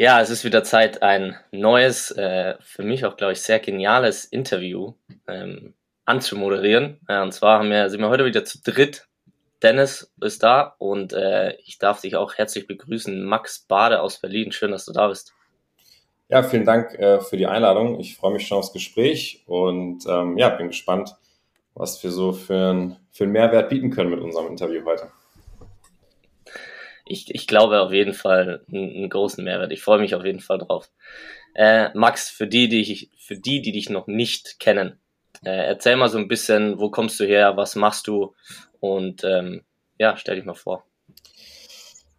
Ja, es ist wieder Zeit, ein neues, äh, für mich auch, glaube ich, sehr geniales Interview ähm, anzumoderieren. Ja, und zwar haben wir, sind wir heute wieder zu dritt. Dennis ist da und äh, ich darf dich auch herzlich begrüßen. Max Bade aus Berlin. Schön, dass du da bist. Ja, vielen Dank äh, für die Einladung. Ich freue mich schon aufs Gespräch und ähm, ja, bin gespannt, was wir so für, ein, für einen Mehrwert bieten können mit unserem Interview heute ich, ich glaube auf jeden Fall einen, großen Mehrwert. Ich freue mich auf jeden Fall drauf. Äh, Max, für die, die ich, für die, die dich noch nicht kennen, äh, erzähl mal so ein bisschen, wo kommst du her, was machst du und ähm, ja, stell dich mal vor.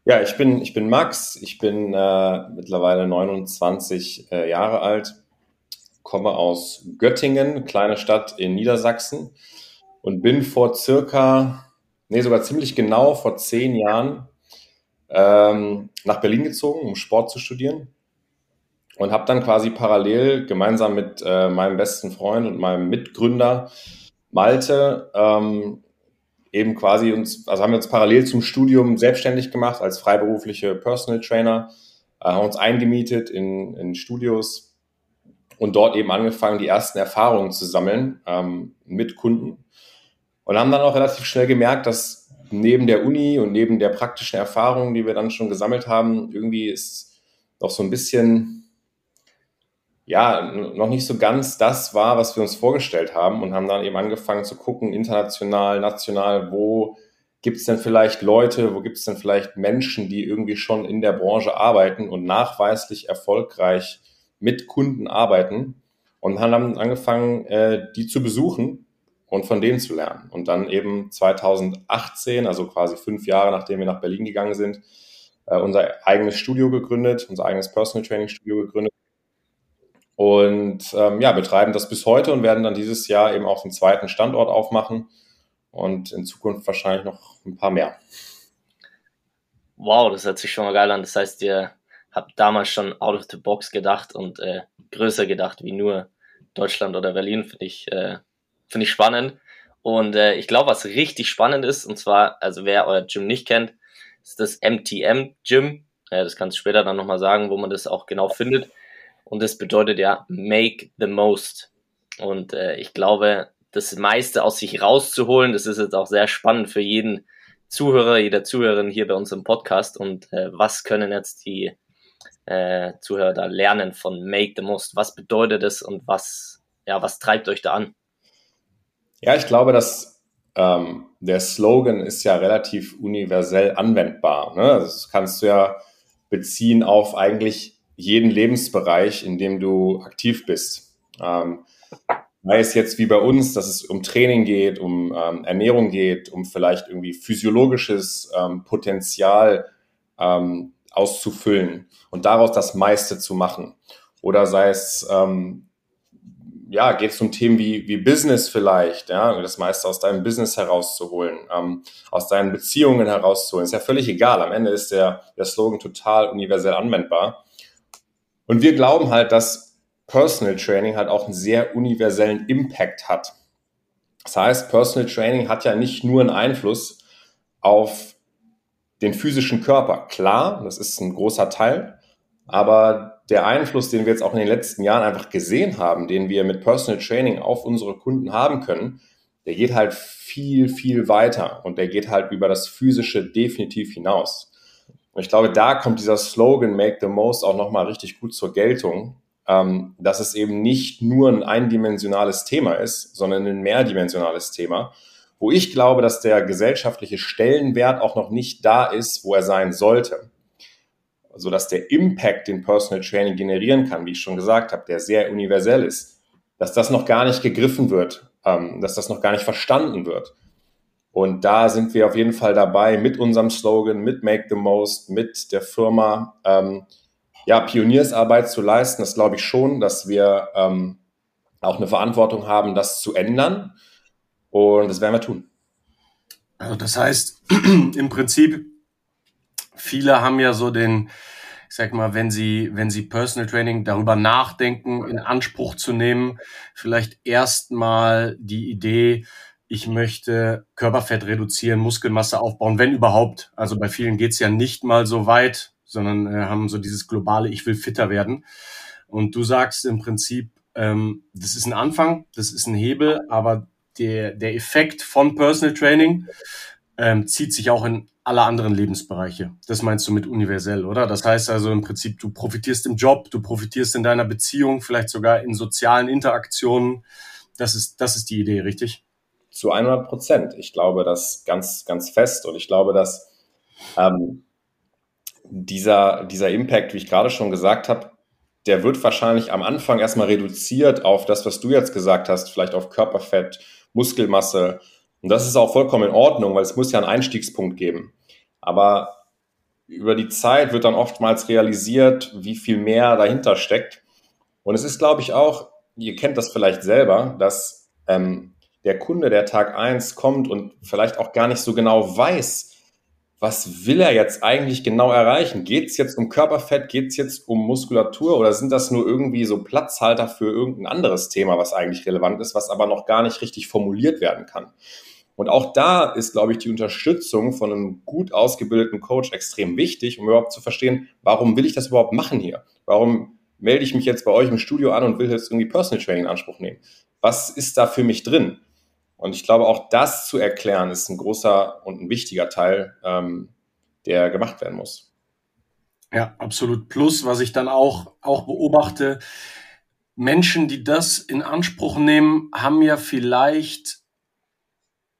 Ja, ich bin, ich bin Max, ich bin äh, mittlerweile 29 äh, Jahre alt, komme aus Göttingen, kleine Stadt in Niedersachsen und bin vor circa, nee, sogar ziemlich genau vor zehn Jahren ähm, nach Berlin gezogen, um Sport zu studieren. Und habe dann quasi parallel gemeinsam mit äh, meinem besten Freund und meinem Mitgründer Malte ähm, eben quasi uns, also haben wir uns parallel zum Studium selbstständig gemacht als freiberufliche Personal Trainer, äh, haben uns eingemietet in, in Studios und dort eben angefangen, die ersten Erfahrungen zu sammeln ähm, mit Kunden. Und haben dann auch relativ schnell gemerkt, dass neben der Uni und neben der praktischen Erfahrung, die wir dann schon gesammelt haben, irgendwie ist noch so ein bisschen, ja, noch nicht so ganz das war, was wir uns vorgestellt haben und haben dann eben angefangen zu gucken, international, national, wo gibt es denn vielleicht Leute, wo gibt es denn vielleicht Menschen, die irgendwie schon in der Branche arbeiten und nachweislich erfolgreich mit Kunden arbeiten und haben dann angefangen, äh, die zu besuchen und von denen zu lernen. Und dann eben 2018, also quasi fünf Jahre nachdem wir nach Berlin gegangen sind, äh, unser eigenes Studio gegründet, unser eigenes Personal Training Studio gegründet. Und ähm, ja, betreiben das bis heute und werden dann dieses Jahr eben auch den zweiten Standort aufmachen und in Zukunft wahrscheinlich noch ein paar mehr. Wow, das hört sich schon mal geil an. Das heißt, ihr habt damals schon out of the box gedacht und äh, größer gedacht wie nur Deutschland oder Berlin, finde ich äh, Finde ich spannend. Und äh, ich glaube, was richtig spannend ist, und zwar, also wer euer Gym nicht kennt, ist das MTM Gym. Ja, das kannst du später dann nochmal sagen, wo man das auch genau findet. Und das bedeutet ja Make the Most. Und äh, ich glaube, das meiste aus sich rauszuholen, das ist jetzt auch sehr spannend für jeden Zuhörer, jeder Zuhörerin hier bei uns im Podcast. Und äh, was können jetzt die äh, Zuhörer da lernen von Make the Most? Was bedeutet das und was, ja, was treibt euch da an? Ja, ich glaube, dass ähm, der Slogan ist ja relativ universell anwendbar. Ne? Das kannst du ja beziehen auf eigentlich jeden Lebensbereich, in dem du aktiv bist. Ähm, sei es jetzt wie bei uns, dass es um Training geht, um ähm, Ernährung geht, um vielleicht irgendwie physiologisches ähm, Potenzial ähm, auszufüllen und daraus das meiste zu machen. Oder sei es ähm, ja, geht es um Themen wie, wie Business vielleicht, ja, das meiste aus deinem Business herauszuholen, ähm, aus deinen Beziehungen herauszuholen. Ist ja völlig egal. Am Ende ist der, der Slogan total universell anwendbar. Und wir glauben halt, dass Personal Training halt auch einen sehr universellen Impact hat. Das heißt, Personal Training hat ja nicht nur einen Einfluss auf den physischen Körper. Klar, das ist ein großer Teil, aber der Einfluss, den wir jetzt auch in den letzten Jahren einfach gesehen haben, den wir mit Personal Training auf unsere Kunden haben können, der geht halt viel, viel weiter und der geht halt über das Physische definitiv hinaus. Und ich glaube, da kommt dieser Slogan Make the Most auch nochmal richtig gut zur Geltung, ähm, dass es eben nicht nur ein eindimensionales Thema ist, sondern ein mehrdimensionales Thema, wo ich glaube, dass der gesellschaftliche Stellenwert auch noch nicht da ist, wo er sein sollte. So dass der Impact, den Personal Training generieren kann, wie ich schon gesagt habe, der sehr universell ist, dass das noch gar nicht gegriffen wird, ähm, dass das noch gar nicht verstanden wird. Und da sind wir auf jeden Fall dabei mit unserem Slogan, mit Make the Most, mit der Firma, ähm, ja, Pioniersarbeit zu leisten. Das glaube ich schon, dass wir ähm, auch eine Verantwortung haben, das zu ändern. Und das werden wir tun. Also das heißt, im Prinzip, viele haben ja so den, ich sag mal, wenn sie, wenn sie Personal Training darüber nachdenken, in Anspruch zu nehmen, vielleicht erstmal die Idee, ich möchte Körperfett reduzieren, Muskelmasse aufbauen, wenn überhaupt. Also bei vielen geht's ja nicht mal so weit, sondern äh, haben so dieses globale, ich will fitter werden. Und du sagst im Prinzip, ähm, das ist ein Anfang, das ist ein Hebel, aber der, der Effekt von Personal Training ähm, zieht sich auch in alle anderen Lebensbereiche. Das meinst du mit universell, oder? Das heißt also im Prinzip, du profitierst im Job, du profitierst in deiner Beziehung, vielleicht sogar in sozialen Interaktionen. Das ist, das ist die Idee, richtig? Zu 100 Prozent. Ich glaube das ganz, ganz fest und ich glaube, dass ähm, dieser, dieser Impact, wie ich gerade schon gesagt habe, der wird wahrscheinlich am Anfang erstmal reduziert auf das, was du jetzt gesagt hast, vielleicht auf Körperfett, Muskelmasse. Und das ist auch vollkommen in Ordnung, weil es muss ja einen Einstiegspunkt geben. Aber über die Zeit wird dann oftmals realisiert, wie viel mehr dahinter steckt. Und es ist, glaube ich, auch, ihr kennt das vielleicht selber, dass ähm, der Kunde, der Tag eins kommt und vielleicht auch gar nicht so genau weiß, was will er jetzt eigentlich genau erreichen? Geht es jetzt um Körperfett? Geht es jetzt um Muskulatur? Oder sind das nur irgendwie so Platzhalter für irgendein anderes Thema, was eigentlich relevant ist, was aber noch gar nicht richtig formuliert werden kann? Und auch da ist, glaube ich, die Unterstützung von einem gut ausgebildeten Coach extrem wichtig, um überhaupt zu verstehen, warum will ich das überhaupt machen hier? Warum melde ich mich jetzt bei euch im Studio an und will jetzt irgendwie Personal Training in Anspruch nehmen? Was ist da für mich drin? Und ich glaube, auch das zu erklären, ist ein großer und ein wichtiger Teil, ähm, der gemacht werden muss. Ja, absolut. Plus, was ich dann auch, auch beobachte, Menschen, die das in Anspruch nehmen, haben ja vielleicht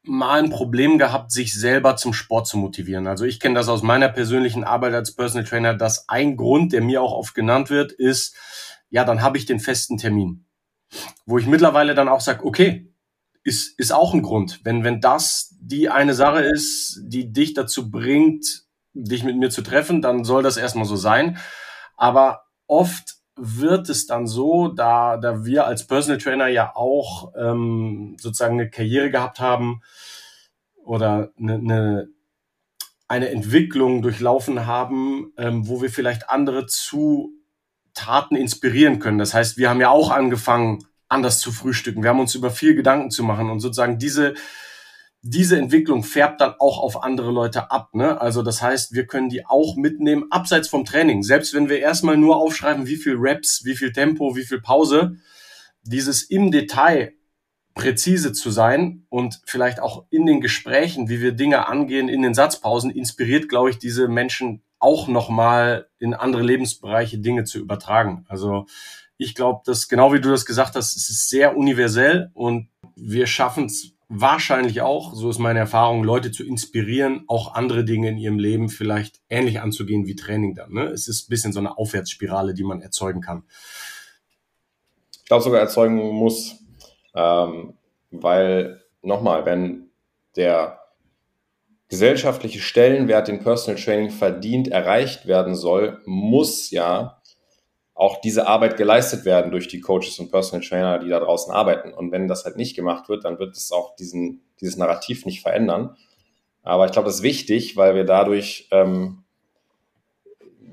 mal ein Problem gehabt, sich selber zum Sport zu motivieren. Also ich kenne das aus meiner persönlichen Arbeit als Personal Trainer, dass ein Grund, der mir auch oft genannt wird, ist, ja, dann habe ich den festen Termin. Wo ich mittlerweile dann auch sage, okay, ist, ist auch ein Grund. Wenn, wenn das die eine Sache ist, die dich dazu bringt, dich mit mir zu treffen, dann soll das erstmal so sein. Aber oft wird es dann so, da, da wir als Personal Trainer ja auch ähm, sozusagen eine Karriere gehabt haben oder eine, eine, eine Entwicklung durchlaufen haben, ähm, wo wir vielleicht andere zu Taten inspirieren können. Das heißt, wir haben ja auch angefangen, anders zu frühstücken. Wir haben uns über viel Gedanken zu machen und sozusagen diese, diese Entwicklung färbt dann auch auf andere Leute ab. Ne? Also das heißt, wir können die auch mitnehmen, abseits vom Training. Selbst wenn wir erstmal nur aufschreiben, wie viel Reps, wie viel Tempo, wie viel Pause, dieses im Detail präzise zu sein und vielleicht auch in den Gesprächen, wie wir Dinge angehen, in den Satzpausen, inspiriert, glaube ich, diese Menschen auch nochmal in andere Lebensbereiche Dinge zu übertragen. Also ich glaube, dass genau wie du das gesagt hast, es ist sehr universell und wir schaffen es wahrscheinlich auch, so ist meine Erfahrung, Leute zu inspirieren, auch andere Dinge in ihrem Leben vielleicht ähnlich anzugehen wie Training dann. Ne? Es ist ein bisschen so eine Aufwärtsspirale, die man erzeugen kann. Ich glaube sogar erzeugen muss, ähm, weil nochmal, wenn der gesellschaftliche Stellenwert, den Personal Training verdient, erreicht werden soll, muss ja auch diese Arbeit geleistet werden durch die Coaches und Personal Trainer, die da draußen arbeiten. Und wenn das halt nicht gemacht wird, dann wird es auch diesen, dieses Narrativ nicht verändern. Aber ich glaube, das ist wichtig, weil wir dadurch ähm,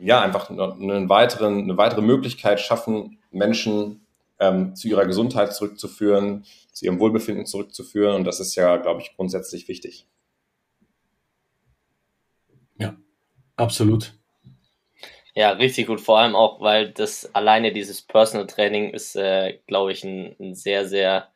ja einfach einen weiteren, eine weitere Möglichkeit schaffen, Menschen ähm, zu ihrer Gesundheit zurückzuführen, zu ihrem Wohlbefinden zurückzuführen. Und das ist ja, glaube ich, grundsätzlich wichtig. Ja, absolut. Ja, richtig gut. Vor allem auch, weil das alleine dieses Personal Training ist, äh, glaube ich, ein, ein, sehr, sehr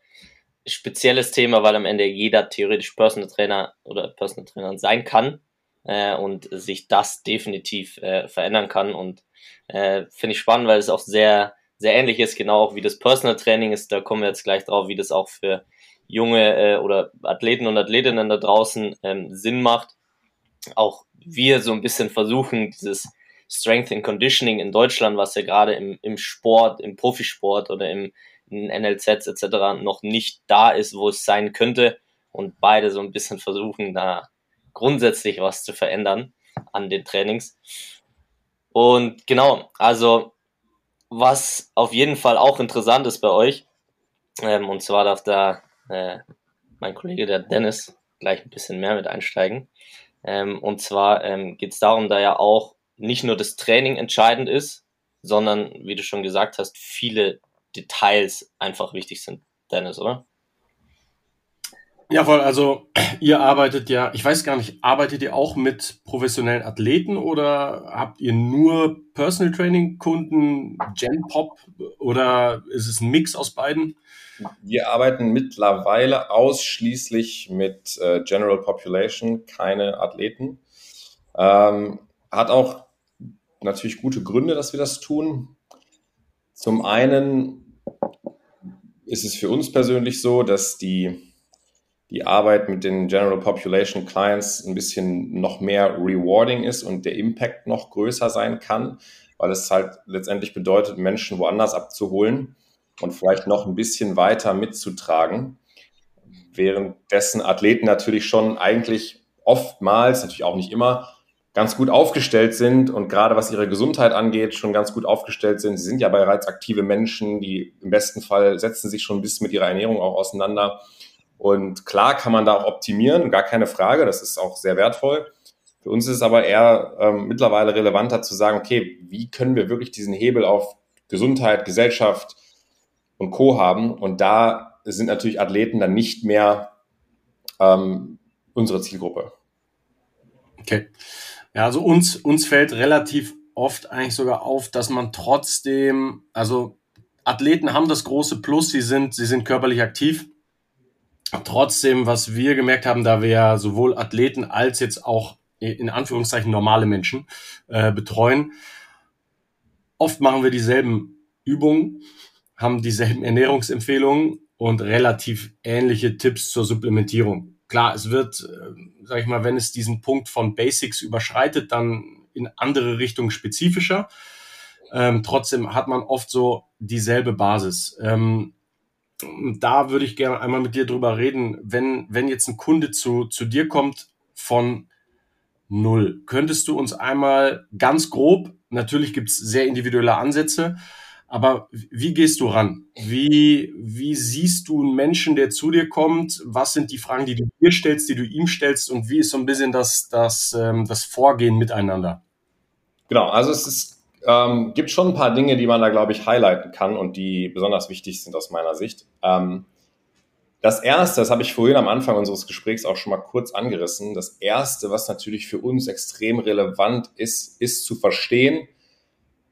spezielles Thema, weil am Ende jeder theoretisch Personal Trainer oder Personal Trainer sein kann. äh, und sich das definitiv äh, verändern kann. Und äh, finde ich spannend, weil es auch sehr, sehr ähnlich ist, genau auch wie das Personal Training ist. Da kommen wir jetzt gleich drauf, wie das auch für junge äh, oder Athleten und Athletinnen da draußen ähm, Sinn macht. Auch wir so ein bisschen versuchen, dieses Strength and Conditioning in Deutschland, was ja gerade im, im Sport, im Profisport oder im in NLZs etc. noch nicht da ist, wo es sein könnte und beide so ein bisschen versuchen, da grundsätzlich was zu verändern an den Trainings. Und genau, also was auf jeden Fall auch interessant ist bei euch, ähm, und zwar darf da äh, mein Kollege, der Dennis, gleich ein bisschen mehr mit einsteigen. Ähm, und zwar ähm, geht es darum, da ja auch nicht nur das Training entscheidend ist, sondern, wie du schon gesagt hast, viele Details einfach wichtig sind, Dennis, oder? Ja, voll. Also ihr arbeitet ja, ich weiß gar nicht, arbeitet ihr auch mit professionellen Athleten oder habt ihr nur Personal Training Kunden, Gen Pop oder ist es ein Mix aus beiden? Wir arbeiten mittlerweile ausschließlich mit äh, General Population, keine Athleten. Ähm, hat auch natürlich gute Gründe, dass wir das tun. Zum einen ist es für uns persönlich so, dass die, die Arbeit mit den General Population Clients ein bisschen noch mehr rewarding ist und der Impact noch größer sein kann, weil es halt letztendlich bedeutet, Menschen woanders abzuholen und vielleicht noch ein bisschen weiter mitzutragen. Währenddessen Athleten natürlich schon eigentlich oftmals, natürlich auch nicht immer, ganz gut aufgestellt sind und gerade was ihre Gesundheit angeht, schon ganz gut aufgestellt sind. Sie sind ja bereits aktive Menschen, die im besten Fall setzen sich schon ein bisschen mit ihrer Ernährung auch auseinander. Und klar kann man da auch optimieren, gar keine Frage, das ist auch sehr wertvoll. Für uns ist es aber eher ähm, mittlerweile relevanter zu sagen, okay, wie können wir wirklich diesen Hebel auf Gesundheit, Gesellschaft und Co haben? Und da sind natürlich Athleten dann nicht mehr ähm, unsere Zielgruppe. Okay. Ja, also uns, uns fällt relativ oft eigentlich sogar auf, dass man trotzdem, also Athleten haben das große Plus, sie sind, sie sind körperlich aktiv. Trotzdem, was wir gemerkt haben, da wir sowohl Athleten als jetzt auch in Anführungszeichen normale Menschen äh, betreuen, oft machen wir dieselben Übungen, haben dieselben Ernährungsempfehlungen und relativ ähnliche Tipps zur Supplementierung. Klar, es wird, äh, sag ich mal, wenn es diesen Punkt von Basics überschreitet, dann in andere Richtungen spezifischer. Ähm, trotzdem hat man oft so dieselbe Basis. Ähm, da würde ich gerne einmal mit dir drüber reden, wenn, wenn jetzt ein Kunde zu, zu dir kommt von null, könntest du uns einmal ganz grob, natürlich gibt es sehr individuelle Ansätze, aber wie gehst du ran? Wie, wie siehst du einen Menschen, der zu dir kommt? Was sind die Fragen, die du dir stellst, die du ihm stellst? Und wie ist so ein bisschen das, das, ähm, das Vorgehen miteinander? Genau, also es ist, ähm, gibt schon ein paar Dinge, die man da, glaube ich, highlighten kann und die besonders wichtig sind aus meiner Sicht. Ähm, das Erste, das habe ich vorhin am Anfang unseres Gesprächs auch schon mal kurz angerissen, das Erste, was natürlich für uns extrem relevant ist, ist zu verstehen,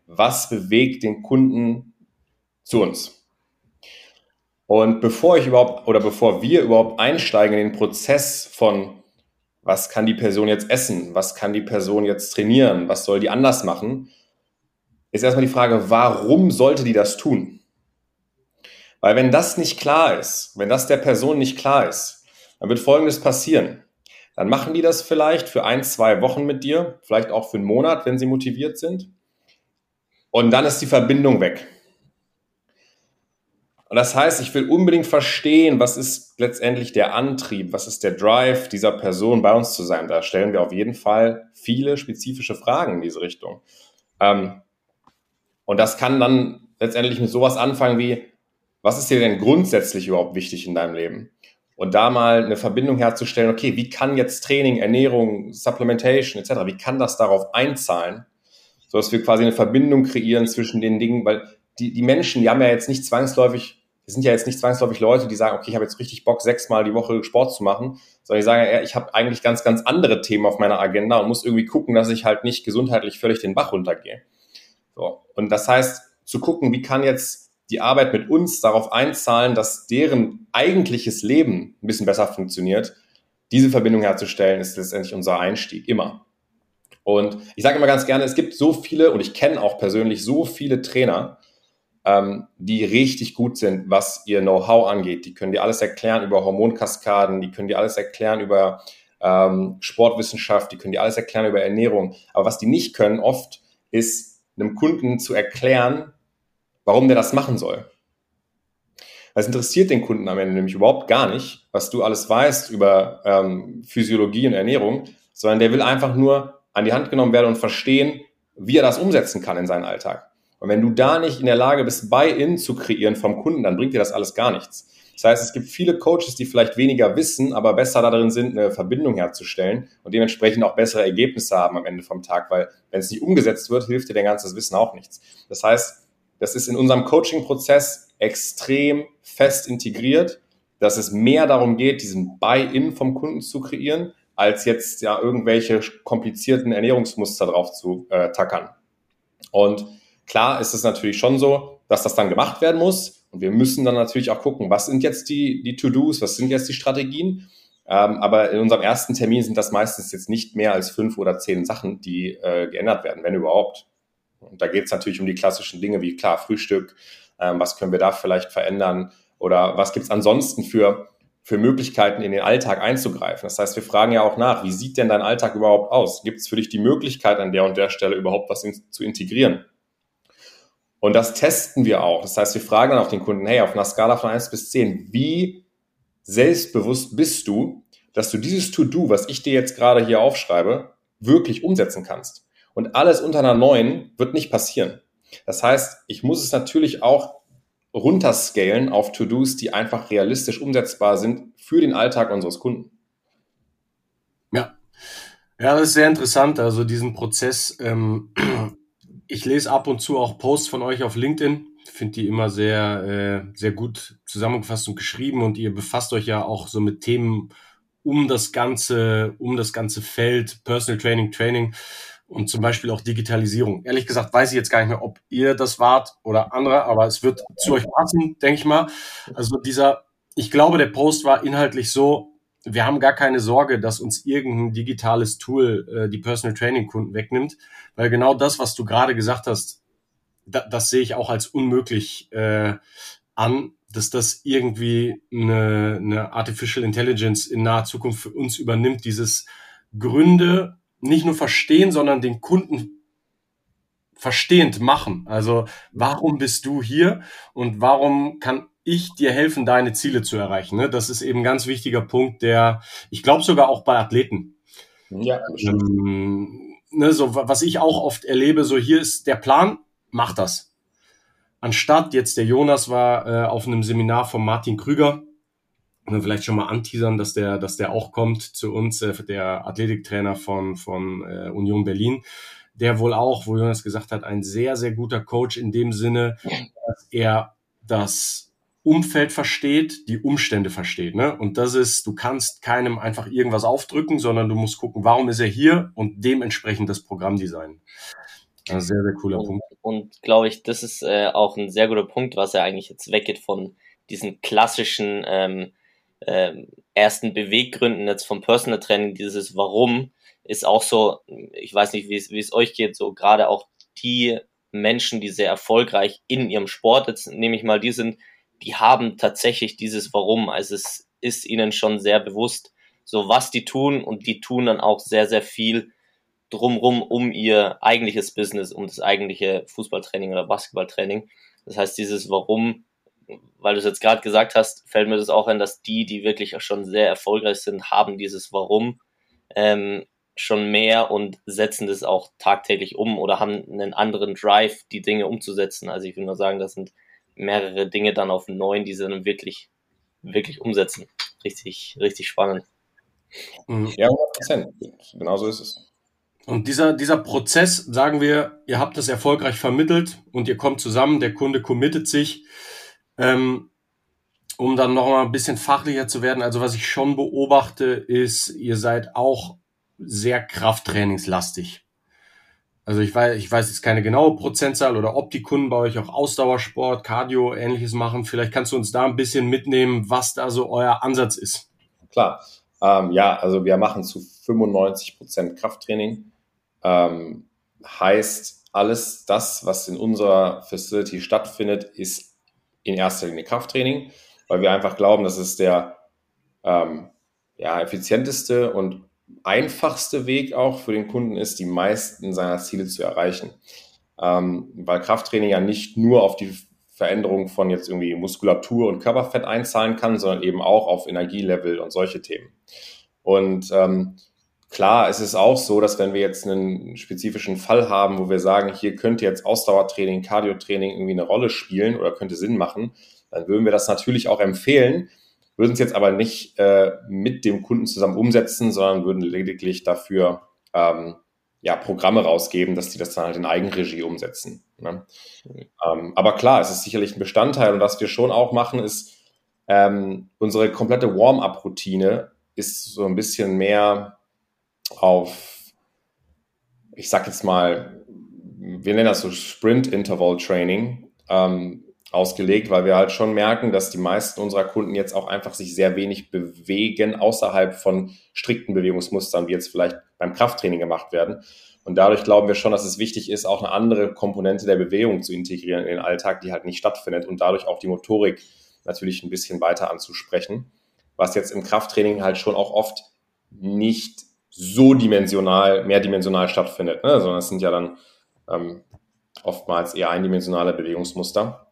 was bewegt den Kunden zu uns. Und bevor ich überhaupt oder bevor wir überhaupt einsteigen in den Prozess von, was kann die Person jetzt essen, was kann die Person jetzt trainieren, was soll die anders machen, ist erstmal die Frage, warum sollte die das tun? Weil wenn das nicht klar ist, wenn das der Person nicht klar ist, dann wird Folgendes passieren. Dann machen die das vielleicht für ein, zwei Wochen mit dir, vielleicht auch für einen Monat, wenn sie motiviert sind. Und dann ist die Verbindung weg. Und das heißt, ich will unbedingt verstehen, was ist letztendlich der Antrieb, was ist der Drive dieser Person bei uns zu sein. Da stellen wir auf jeden Fall viele spezifische Fragen in diese Richtung. Ähm, und das kann dann letztendlich mit sowas anfangen wie, was ist dir denn grundsätzlich überhaupt wichtig in deinem Leben? Und da mal eine Verbindung herzustellen, okay, wie kann jetzt Training, Ernährung, Supplementation etc., wie kann das darauf einzahlen? So dass wir quasi eine Verbindung kreieren zwischen den Dingen, weil die, die Menschen, die haben ja jetzt nicht zwangsläufig, die sind ja jetzt nicht zwangsläufig Leute, die sagen, okay, ich habe jetzt richtig Bock, sechsmal die Woche Sport zu machen, sondern die sagen ja, ich habe eigentlich ganz, ganz andere Themen auf meiner Agenda und muss irgendwie gucken, dass ich halt nicht gesundheitlich völlig den Bach runtergehe. So. Und das heißt, zu gucken, wie kann jetzt die Arbeit mit uns darauf einzahlen, dass deren eigentliches Leben ein bisschen besser funktioniert, diese Verbindung herzustellen, ist letztendlich unser Einstieg immer. Und ich sage immer ganz gerne, es gibt so viele, und ich kenne auch persönlich so viele Trainer, ähm, die richtig gut sind, was ihr Know-how angeht. Die können dir alles erklären über Hormonkaskaden, die können dir alles erklären über ähm, Sportwissenschaft, die können dir alles erklären über Ernährung. Aber was die nicht können oft, ist einem Kunden zu erklären, warum der das machen soll. Es interessiert den Kunden am Ende nämlich überhaupt gar nicht, was du alles weißt über ähm, Physiologie und Ernährung, sondern der will einfach nur an die Hand genommen werden und verstehen, wie er das umsetzen kann in seinen Alltag. Und wenn du da nicht in der Lage bist, Buy-in zu kreieren vom Kunden, dann bringt dir das alles gar nichts. Das heißt, es gibt viele Coaches, die vielleicht weniger wissen, aber besser darin sind, eine Verbindung herzustellen und dementsprechend auch bessere Ergebnisse haben am Ende vom Tag, weil wenn es nicht umgesetzt wird, hilft dir dein ganzes Wissen auch nichts. Das heißt, das ist in unserem Coaching-Prozess extrem fest integriert, dass es mehr darum geht, diesen Buy-in vom Kunden zu kreieren, als jetzt ja irgendwelche komplizierten Ernährungsmuster drauf zu äh, tackern. Und klar ist es natürlich schon so, dass das dann gemacht werden muss. Und wir müssen dann natürlich auch gucken, was sind jetzt die, die To-Dos, was sind jetzt die Strategien. Ähm, aber in unserem ersten Termin sind das meistens jetzt nicht mehr als fünf oder zehn Sachen, die äh, geändert werden, wenn überhaupt. Und da geht es natürlich um die klassischen Dinge wie klar Frühstück, ähm, was können wir da vielleicht verändern oder was gibt es ansonsten für, für Möglichkeiten in den Alltag einzugreifen. Das heißt, wir fragen ja auch nach, wie sieht denn dein Alltag überhaupt aus? Gibt es für dich die Möglichkeit an der und der Stelle überhaupt was in, zu integrieren? Und das testen wir auch. Das heißt, wir fragen dann auch den Kunden, hey, auf einer Skala von 1 bis 10, wie selbstbewusst bist du, dass du dieses To-Do, was ich dir jetzt gerade hier aufschreibe, wirklich umsetzen kannst? Und alles unter einer 9 wird nicht passieren. Das heißt, ich muss es natürlich auch runterscalen auf To-Dos, die einfach realistisch umsetzbar sind für den Alltag unseres Kunden. Ja, ja, das ist sehr interessant. Also diesen Prozess ähm, ich lese ab und zu auch Posts von euch auf LinkedIn. Finde die immer sehr, äh, sehr gut zusammengefasst und geschrieben und ihr befasst euch ja auch so mit Themen um das ganze, um das ganze Feld Personal Training, Training und zum Beispiel auch Digitalisierung. Ehrlich gesagt weiß ich jetzt gar nicht mehr, ob ihr das wart oder andere, aber es wird zu euch passen, denke ich mal. Also dieser, ich glaube, der Post war inhaltlich so, wir haben gar keine Sorge, dass uns irgendein digitales Tool äh, die Personal Training Kunden wegnimmt, weil genau das, was du gerade gesagt hast, da, das sehe ich auch als unmöglich äh, an, dass das irgendwie eine, eine Artificial Intelligence in naher Zukunft für uns übernimmt, dieses Gründe nicht nur verstehen, sondern den Kunden verstehend machen. Also warum bist du hier und warum kann ich dir helfen, deine Ziele zu erreichen. Ne? Das ist eben ein ganz wichtiger Punkt, der, ich glaube sogar auch bei Athleten. Ja, ähm, ne, so was ich auch oft erlebe, so hier ist der Plan, mach das. Anstatt jetzt der Jonas war äh, auf einem Seminar von Martin Krüger, vielleicht schon mal anteasern, dass der, dass der auch kommt zu uns, äh, der Athletiktrainer von, von äh, Union Berlin, der wohl auch, wo Jonas gesagt hat, ein sehr, sehr guter Coach in dem Sinne, dass er das Umfeld versteht, die Umstände versteht. Ne? Und das ist, du kannst keinem einfach irgendwas aufdrücken, sondern du musst gucken, warum ist er hier und dementsprechend das Programm designen. Ein sehr, sehr cooler und, Punkt. Und glaube ich, das ist äh, auch ein sehr guter Punkt, was er eigentlich jetzt weggeht von diesen klassischen ähm, ähm, ersten Beweggründen jetzt vom Personal Training, dieses Warum, ist auch so, ich weiß nicht, wie es, wie es euch geht, so gerade auch die Menschen, die sehr erfolgreich in ihrem Sport, jetzt nehme ich mal, die sind, die haben tatsächlich dieses Warum. Also es ist ihnen schon sehr bewusst, so was die tun und die tun dann auch sehr, sehr viel drumrum um ihr eigentliches Business, um das eigentliche Fußballtraining oder Basketballtraining. Das heißt, dieses Warum, weil du es jetzt gerade gesagt hast, fällt mir das auch ein, dass die, die wirklich schon sehr erfolgreich sind, haben dieses Warum ähm, schon mehr und setzen das auch tagtäglich um oder haben einen anderen Drive, die Dinge umzusetzen. Also ich will nur sagen, das sind mehrere Dinge dann auf neun, die sie dann wirklich, wirklich umsetzen. Richtig, richtig spannend. Mhm. Ja, 100 Genau so ist es. Und dieser, dieser Prozess, sagen wir, ihr habt das erfolgreich vermittelt und ihr kommt zusammen, der Kunde committet sich, ähm, um dann nochmal ein bisschen fachlicher zu werden. Also was ich schon beobachte, ist, ihr seid auch sehr krafttrainingslastig. Also ich weiß, ich weiß jetzt keine genaue Prozentzahl oder ob die Kunden bei euch auch Ausdauersport, Cardio, ähnliches machen. Vielleicht kannst du uns da ein bisschen mitnehmen, was da so euer Ansatz ist. Klar. Ähm, ja, also wir machen zu 95 Prozent Krafttraining. Ähm, heißt, alles das, was in unserer Facility stattfindet, ist in erster Linie Krafttraining, weil wir einfach glauben, dass es der ähm, ja, effizienteste und einfachste Weg auch für den Kunden ist, die meisten seiner Ziele zu erreichen. Ähm, weil Krafttraining ja nicht nur auf die Veränderung von jetzt irgendwie Muskulatur und Körperfett einzahlen kann, sondern eben auch auf Energielevel und solche Themen. Und ähm, klar, es ist auch so, dass wenn wir jetzt einen spezifischen Fall haben, wo wir sagen, hier könnte jetzt Ausdauertraining, Cardiotraining irgendwie eine Rolle spielen oder könnte Sinn machen, dann würden wir das natürlich auch empfehlen, würden es jetzt aber nicht äh, mit dem Kunden zusammen umsetzen, sondern würden lediglich dafür ähm, ja, Programme rausgeben, dass die das dann halt in Eigenregie umsetzen. Ne? Ähm, aber klar, es ist sicherlich ein Bestandteil und was wir schon auch machen, ist ähm, unsere komplette Warm-up-Routine ist so ein bisschen mehr auf, ich sag jetzt mal, wir nennen das so Sprint-Interval-Training. Ähm, ausgelegt, weil wir halt schon merken, dass die meisten unserer Kunden jetzt auch einfach sich sehr wenig bewegen außerhalb von strikten Bewegungsmustern, wie jetzt vielleicht beim Krafttraining gemacht werden. Und dadurch glauben wir schon, dass es wichtig ist, auch eine andere Komponente der Bewegung zu integrieren in den Alltag, die halt nicht stattfindet und dadurch auch die Motorik natürlich ein bisschen weiter anzusprechen, was jetzt im Krafttraining halt schon auch oft nicht so dimensional, mehrdimensional stattfindet, ne? sondern es sind ja dann ähm, oftmals eher eindimensionale Bewegungsmuster.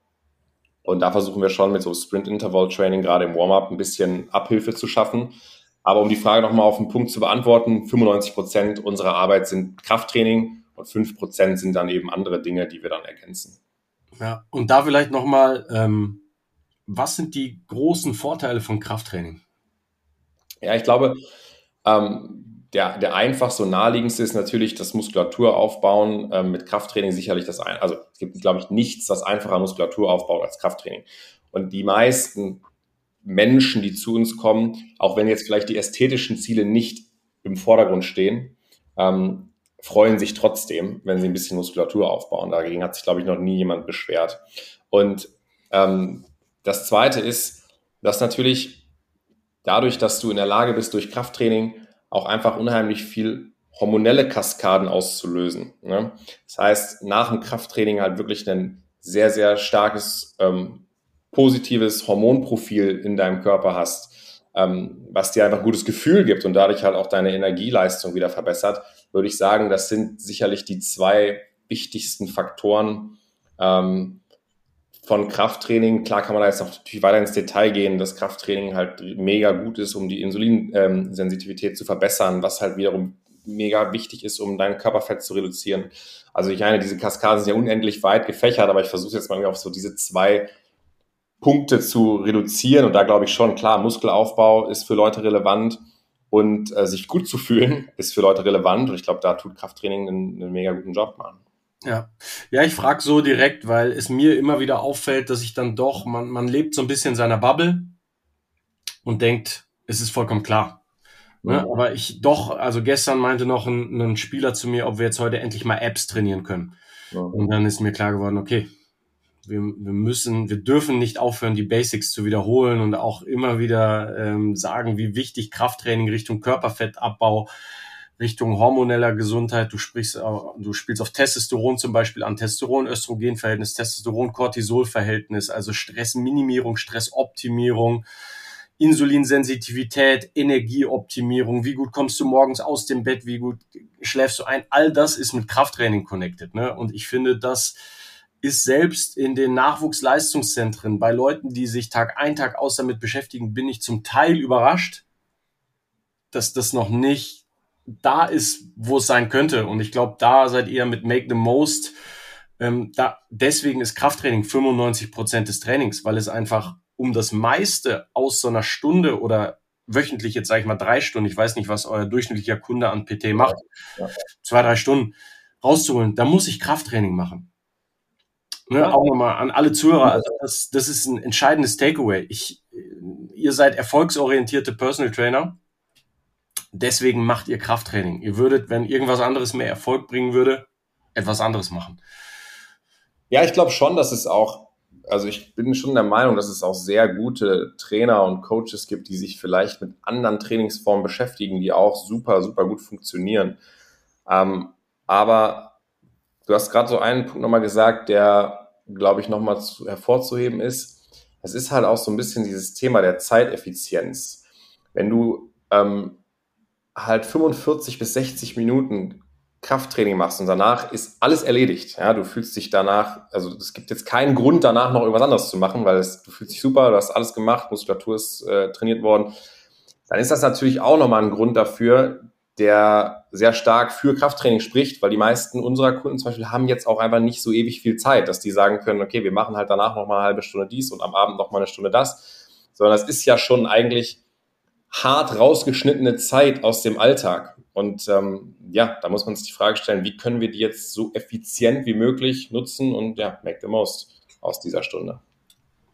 Und da versuchen wir schon mit so Sprint-Interval-Training gerade im Warm-up ein bisschen Abhilfe zu schaffen. Aber um die Frage nochmal auf den Punkt zu beantworten, 95 Prozent unserer Arbeit sind Krafttraining und 5 Prozent sind dann eben andere Dinge, die wir dann ergänzen. Ja, und da vielleicht nochmal, ähm, was sind die großen Vorteile von Krafttraining? Ja, ich glaube, ähm, der, der einfachste und naheliegendste ist natürlich das Muskulatur aufbauen. Ähm, mit Krafttraining sicherlich das ein. Also es gibt, glaube ich, nichts, was einfacher Muskulatur aufbaut als Krafttraining. Und die meisten Menschen, die zu uns kommen, auch wenn jetzt vielleicht die ästhetischen Ziele nicht im Vordergrund stehen, ähm, freuen sich trotzdem, wenn sie ein bisschen Muskulatur aufbauen. Dagegen hat sich, glaube ich, noch nie jemand beschwert. Und ähm, das Zweite ist, dass natürlich dadurch, dass du in der Lage bist, durch Krafttraining auch einfach unheimlich viel hormonelle Kaskaden auszulösen. Ne? Das heißt, nach dem Krafttraining halt wirklich ein sehr, sehr starkes ähm, positives Hormonprofil in deinem Körper hast, ähm, was dir einfach ein gutes Gefühl gibt und dadurch halt auch deine Energieleistung wieder verbessert, würde ich sagen, das sind sicherlich die zwei wichtigsten Faktoren, ähm, von Krafttraining. Klar kann man da jetzt noch natürlich weiter ins Detail gehen, dass Krafttraining halt mega gut ist, um die Insulinsensitivität zu verbessern, was halt wiederum mega wichtig ist, um dein Körperfett zu reduzieren. Also ich meine, diese Kaskaden sind ja unendlich weit gefächert, aber ich versuche jetzt mal auf so diese zwei Punkte zu reduzieren. Und da glaube ich schon, klar, Muskelaufbau ist für Leute relevant und äh, sich gut zu fühlen ist für Leute relevant. Und ich glaube, da tut Krafttraining einen, einen mega guten Job machen. Ja, ja, ich frage so direkt, weil es mir immer wieder auffällt, dass ich dann doch, man, man lebt so ein bisschen in seiner Bubble und denkt, es ist vollkommen klar. Ne? Ja. Aber ich doch, also gestern meinte noch ein, ein, Spieler zu mir, ob wir jetzt heute endlich mal Apps trainieren können. Ja. Und dann ist mir klar geworden, okay, wir, wir müssen, wir dürfen nicht aufhören, die Basics zu wiederholen und auch immer wieder ähm, sagen, wie wichtig Krafttraining Richtung Körperfettabbau Richtung hormoneller Gesundheit. Du sprichst, äh, du spielst auf Testosteron zum Beispiel an, Testosteron-Östrogen-Verhältnis, Testosteron-Cortisol-Verhältnis, also Stressminimierung, Stressoptimierung, Insulinsensitivität, Energieoptimierung, wie gut kommst du morgens aus dem Bett, wie gut schläfst du ein. All das ist mit Krafttraining connected. Ne? Und ich finde, das ist selbst in den Nachwuchsleistungszentren bei Leuten, die sich Tag ein, Tag aus damit beschäftigen, bin ich zum Teil überrascht, dass das noch nicht da ist, wo es sein könnte. Und ich glaube, da seid ihr mit Make the Most. Ähm, da, deswegen ist Krafttraining 95 Prozent des Trainings, weil es einfach um das meiste aus so einer Stunde oder wöchentlich, jetzt sage ich mal drei Stunden, ich weiß nicht, was euer durchschnittlicher Kunde an PT macht, ja. zwei, drei Stunden rauszuholen, da muss ich Krafttraining machen. Ne, ja. Auch nochmal an alle Zuhörer, also das, das ist ein entscheidendes Takeaway. Ich, ihr seid erfolgsorientierte Personal Trainer deswegen macht ihr Krafttraining. Ihr würdet, wenn irgendwas anderes mehr Erfolg bringen würde, etwas anderes machen. Ja, ich glaube schon, dass es auch also ich bin schon der Meinung, dass es auch sehr gute Trainer und Coaches gibt, die sich vielleicht mit anderen Trainingsformen beschäftigen, die auch super, super gut funktionieren. Ähm, aber du hast gerade so einen Punkt nochmal gesagt, der, glaube ich, nochmal hervorzuheben ist. Es ist halt auch so ein bisschen dieses Thema der Zeiteffizienz. Wenn du ähm, halt 45 bis 60 Minuten Krafttraining machst und danach ist alles erledigt. Ja, du fühlst dich danach, also es gibt jetzt keinen Grund danach noch irgendwas anderes zu machen, weil es, du fühlst dich super, du hast alles gemacht, Muskulatur ist äh, trainiert worden. Dann ist das natürlich auch nochmal ein Grund dafür, der sehr stark für Krafttraining spricht, weil die meisten unserer Kunden zum Beispiel haben jetzt auch einfach nicht so ewig viel Zeit, dass die sagen können, okay, wir machen halt danach nochmal eine halbe Stunde dies und am Abend nochmal eine Stunde das, sondern das ist ja schon eigentlich hart rausgeschnittene Zeit aus dem Alltag. Und ähm, ja, da muss man sich die Frage stellen, wie können wir die jetzt so effizient wie möglich nutzen und ja, make the most aus dieser Stunde.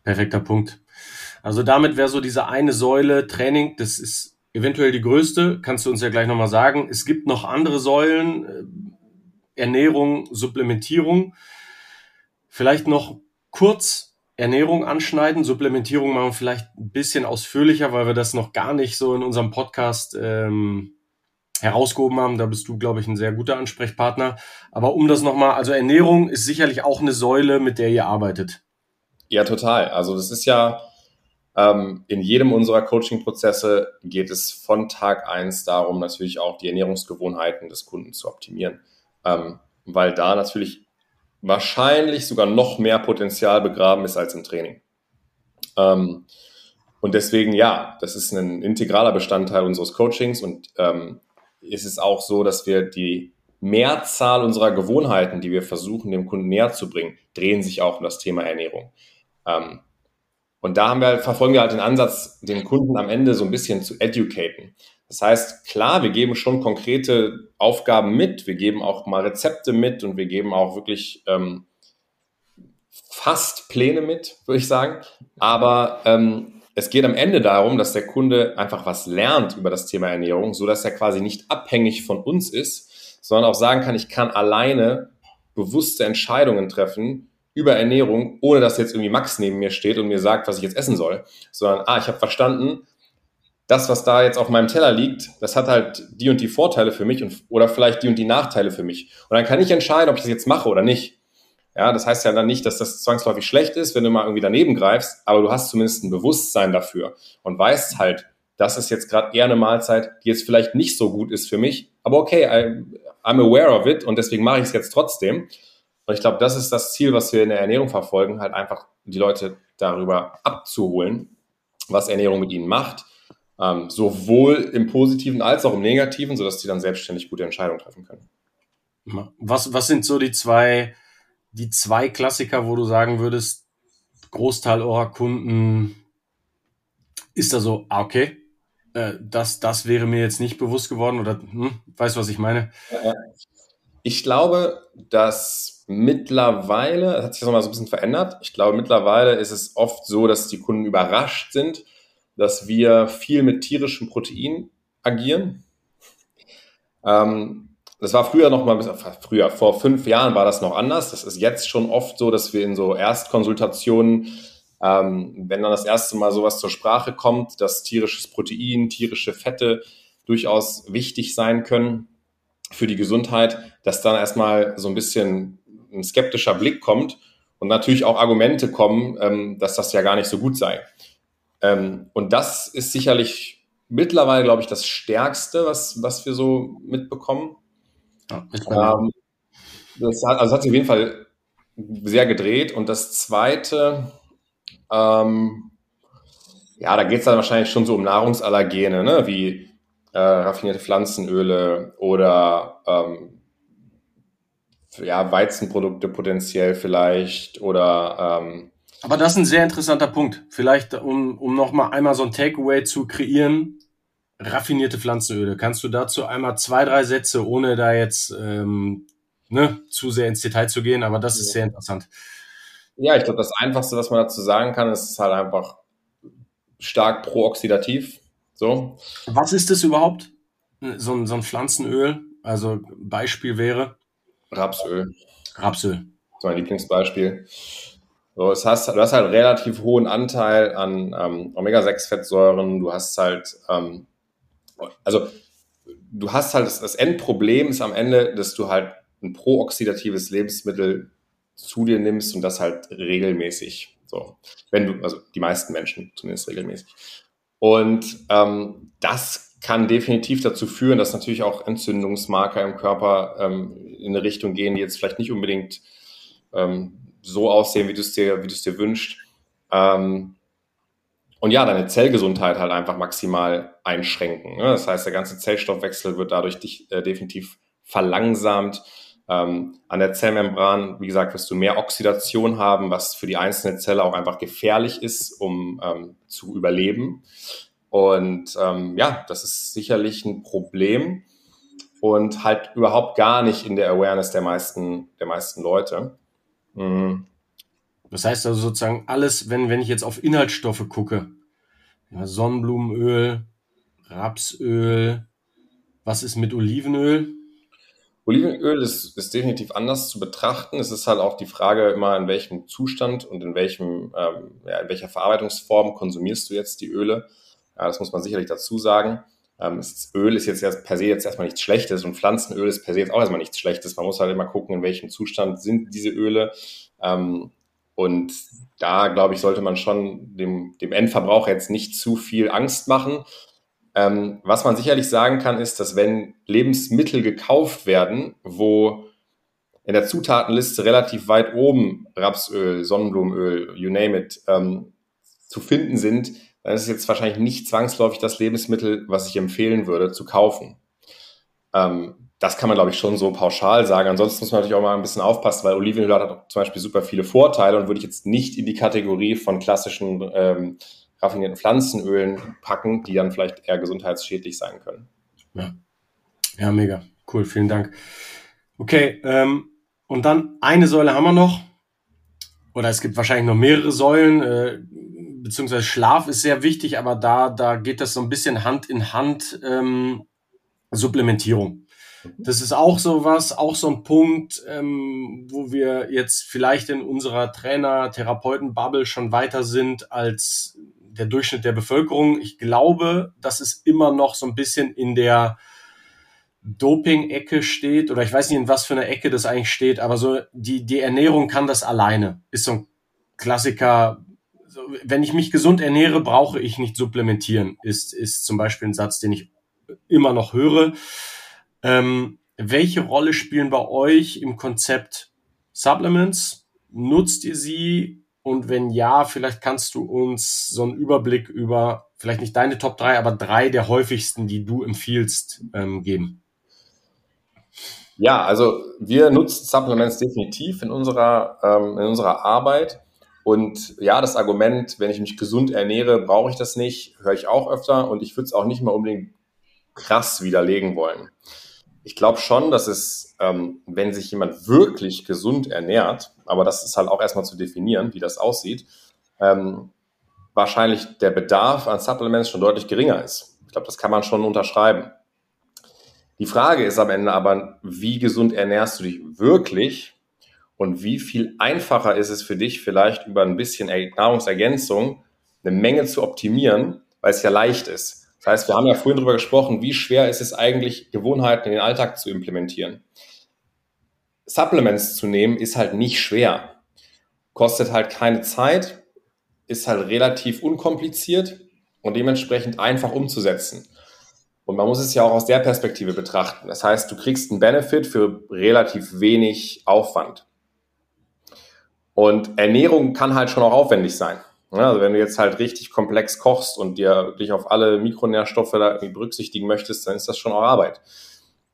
Perfekter Punkt. Also damit wäre so diese eine Säule Training, das ist eventuell die größte, kannst du uns ja gleich nochmal sagen. Es gibt noch andere Säulen, äh, Ernährung, Supplementierung. Vielleicht noch kurz Ernährung anschneiden. Supplementierung machen wir vielleicht ein bisschen ausführlicher, weil wir das noch gar nicht so in unserem Podcast ähm, herausgehoben haben. Da bist du, glaube ich, ein sehr guter Ansprechpartner. Aber um das nochmal, also Ernährung ist sicherlich auch eine Säule, mit der ihr arbeitet. Ja, total. Also das ist ja ähm, in jedem unserer Coaching-Prozesse geht es von Tag eins darum, natürlich auch die Ernährungsgewohnheiten des Kunden zu optimieren. Ähm, weil da natürlich wahrscheinlich sogar noch mehr Potenzial begraben ist als im Training. Ähm, und deswegen, ja, das ist ein integraler Bestandteil unseres Coachings und ähm, es ist auch so, dass wir die Mehrzahl unserer Gewohnheiten, die wir versuchen, dem Kunden näher zu bringen, drehen sich auch um das Thema Ernährung. Ähm, und da haben wir, verfolgen wir halt den Ansatz, den Kunden am Ende so ein bisschen zu educaten. Das heißt, klar, wir geben schon konkrete Aufgaben mit, wir geben auch mal Rezepte mit und wir geben auch wirklich ähm, fast Pläne mit, würde ich sagen. Aber ähm, es geht am Ende darum, dass der Kunde einfach was lernt über das Thema Ernährung, so dass er quasi nicht abhängig von uns ist, sondern auch sagen kann, ich kann alleine bewusste Entscheidungen treffen über Ernährung, ohne dass jetzt irgendwie Max neben mir steht und mir sagt, was ich jetzt essen soll, sondern ah, ich habe verstanden, das, was da jetzt auf meinem Teller liegt, das hat halt die und die Vorteile für mich und, oder vielleicht die und die Nachteile für mich. Und dann kann ich entscheiden, ob ich das jetzt mache oder nicht. Ja, das heißt ja dann nicht, dass das zwangsläufig schlecht ist, wenn du mal irgendwie daneben greifst, aber du hast zumindest ein Bewusstsein dafür und weißt halt, das ist jetzt gerade eher eine Mahlzeit, die jetzt vielleicht nicht so gut ist für mich, aber okay, I, I'm aware of it und deswegen mache ich es jetzt trotzdem. Und ich glaube, das ist das Ziel, was wir in der Ernährung verfolgen, halt einfach die Leute darüber abzuholen, was Ernährung mit ihnen macht ähm, sowohl im Positiven als auch im Negativen, sodass die dann selbstständig gute Entscheidungen treffen können. Was, was sind so die zwei, die zwei Klassiker, wo du sagen würdest, Großteil eurer Kunden ist da so, ah, okay, äh, das, das wäre mir jetzt nicht bewusst geworden oder hm, weißt du, was ich meine? Ich glaube, dass mittlerweile, das hat sich das nochmal so ein bisschen verändert. Ich glaube, mittlerweile ist es oft so, dass die Kunden überrascht sind, dass wir viel mit tierischem Protein agieren. Ähm, das war früher noch mal, früher, vor fünf Jahren war das noch anders. Das ist jetzt schon oft so, dass wir in so Erstkonsultationen, ähm, wenn dann das erste Mal sowas zur Sprache kommt, dass tierisches Protein, tierische Fette durchaus wichtig sein können für die Gesundheit, dass dann erstmal so ein bisschen ein skeptischer Blick kommt und natürlich auch Argumente kommen, ähm, dass das ja gar nicht so gut sei. Ähm, und das ist sicherlich mittlerweile, glaube ich, das Stärkste, was, was wir so mitbekommen. Ja, ähm, das hat, also hat sich auf jeden Fall sehr gedreht. Und das Zweite, ähm, ja, da geht es dann wahrscheinlich schon so um Nahrungsallergene, ne? wie äh, raffinierte Pflanzenöle oder ähm, ja, Weizenprodukte potenziell vielleicht oder ähm, aber das ist ein sehr interessanter Punkt. Vielleicht, um, um nochmal einmal so ein Takeaway zu kreieren, raffinierte Pflanzenöle. Kannst du dazu einmal zwei, drei Sätze, ohne da jetzt ähm, ne, zu sehr ins Detail zu gehen, aber das ist ja. sehr interessant. Ja, ich glaube, das Einfachste, was man dazu sagen kann, ist halt einfach stark prooxidativ. So. Was ist das überhaupt? So ein, so ein Pflanzenöl? Also Beispiel wäre? Rapsöl. Rapsöl. So mein Lieblingsbeispiel. So, das heißt, du hast halt relativ hohen Anteil an ähm, Omega-6-Fettsäuren, du hast halt, ähm, also du hast halt, das, das Endproblem ist am Ende, dass du halt ein prooxidatives Lebensmittel zu dir nimmst und das halt regelmäßig. So, wenn du, also die meisten Menschen zumindest regelmäßig. Und ähm, das kann definitiv dazu führen, dass natürlich auch Entzündungsmarker im Körper ähm, in eine Richtung gehen, die jetzt vielleicht nicht unbedingt ähm, so aussehen, wie du es dir, wie du es dir wünschst. Ähm, und ja, deine Zellgesundheit halt einfach maximal einschränken. Ne? Das heißt, der ganze Zellstoffwechsel wird dadurch dich, äh, definitiv verlangsamt. Ähm, an der Zellmembran, wie gesagt, wirst du mehr Oxidation haben, was für die einzelne Zelle auch einfach gefährlich ist, um ähm, zu überleben. Und ähm, ja, das ist sicherlich ein Problem und halt überhaupt gar nicht in der Awareness der meisten, der meisten Leute. Mhm. Das heißt also sozusagen alles, wenn, wenn ich jetzt auf Inhaltsstoffe gucke, ja, Sonnenblumenöl, Rapsöl, was ist mit Olivenöl? Olivenöl ist, ist definitiv anders zu betrachten. Es ist halt auch die Frage immer, in welchem Zustand und in welchem, ähm, ja, in welcher Verarbeitungsform konsumierst du jetzt die Öle. Ja, das muss man sicherlich dazu sagen. Ähm, ist, Öl ist jetzt erst per se jetzt erstmal nichts Schlechtes und Pflanzenöl ist per se jetzt auch erstmal nichts Schlechtes. Man muss halt immer gucken, in welchem Zustand sind diese Öle. Ähm, und da, glaube ich, sollte man schon dem, dem Endverbraucher jetzt nicht zu viel Angst machen. Ähm, was man sicherlich sagen kann, ist, dass wenn Lebensmittel gekauft werden, wo in der Zutatenliste relativ weit oben Rapsöl, Sonnenblumenöl, you name it, ähm, zu finden sind, dann ist es jetzt wahrscheinlich nicht zwangsläufig das Lebensmittel, was ich empfehlen würde, zu kaufen. Ähm, das kann man, glaube ich, schon so pauschal sagen. Ansonsten muss man natürlich auch mal ein bisschen aufpassen, weil Olivenöl hat zum Beispiel super viele Vorteile und würde ich jetzt nicht in die Kategorie von klassischen ähm, raffinierten Pflanzenölen packen, die dann vielleicht eher gesundheitsschädlich sein können. Ja, ja mega. Cool, vielen Dank. Okay, ähm, und dann eine Säule haben wir noch. Oder es gibt wahrscheinlich noch mehrere Säulen. Äh, beziehungsweise Schlaf ist sehr wichtig, aber da, da geht das so ein bisschen Hand in Hand. Ähm, Supplementierung. Das ist auch so was, auch so ein Punkt, ähm, wo wir jetzt vielleicht in unserer Trainer-Therapeuten-Bubble schon weiter sind als der Durchschnitt der Bevölkerung. Ich glaube, dass es immer noch so ein bisschen in der Doping-Ecke steht, oder ich weiß nicht, in was für einer Ecke das eigentlich steht, aber so die, die Ernährung kann das alleine. Ist so ein Klassiker. Wenn ich mich gesund ernähre, brauche ich nicht supplementieren, ist, ist zum Beispiel ein Satz, den ich immer noch höre. Ähm, welche Rolle spielen bei euch im Konzept Supplements? Nutzt ihr sie? Und wenn ja, vielleicht kannst du uns so einen Überblick über, vielleicht nicht deine Top 3, aber drei der häufigsten, die du empfiehlst, ähm, geben. Ja, also wir nutzen Supplements definitiv in unserer, ähm, in unserer Arbeit. Und ja, das Argument, wenn ich mich gesund ernähre, brauche ich das nicht, höre ich auch öfter. Und ich würde es auch nicht mal unbedingt krass widerlegen wollen. Ich glaube schon, dass es, ähm, wenn sich jemand wirklich gesund ernährt, aber das ist halt auch erstmal zu definieren, wie das aussieht, ähm, wahrscheinlich der Bedarf an Supplements schon deutlich geringer ist. Ich glaube, das kann man schon unterschreiben. Die Frage ist am Ende aber, wie gesund ernährst du dich wirklich und wie viel einfacher ist es für dich, vielleicht über ein bisschen Nahrungsergänzung eine Menge zu optimieren, weil es ja leicht ist. Das heißt, wir haben ja vorhin darüber gesprochen, wie schwer ist es eigentlich, Gewohnheiten in den Alltag zu implementieren. Supplements zu nehmen ist halt nicht schwer. Kostet halt keine Zeit, ist halt relativ unkompliziert und dementsprechend einfach umzusetzen. Und man muss es ja auch aus der Perspektive betrachten. Das heißt, du kriegst einen Benefit für relativ wenig Aufwand. Und Ernährung kann halt schon auch aufwendig sein. Also wenn du jetzt halt richtig komplex kochst und dir dich auf alle Mikronährstoffe da irgendwie berücksichtigen möchtest, dann ist das schon auch Arbeit.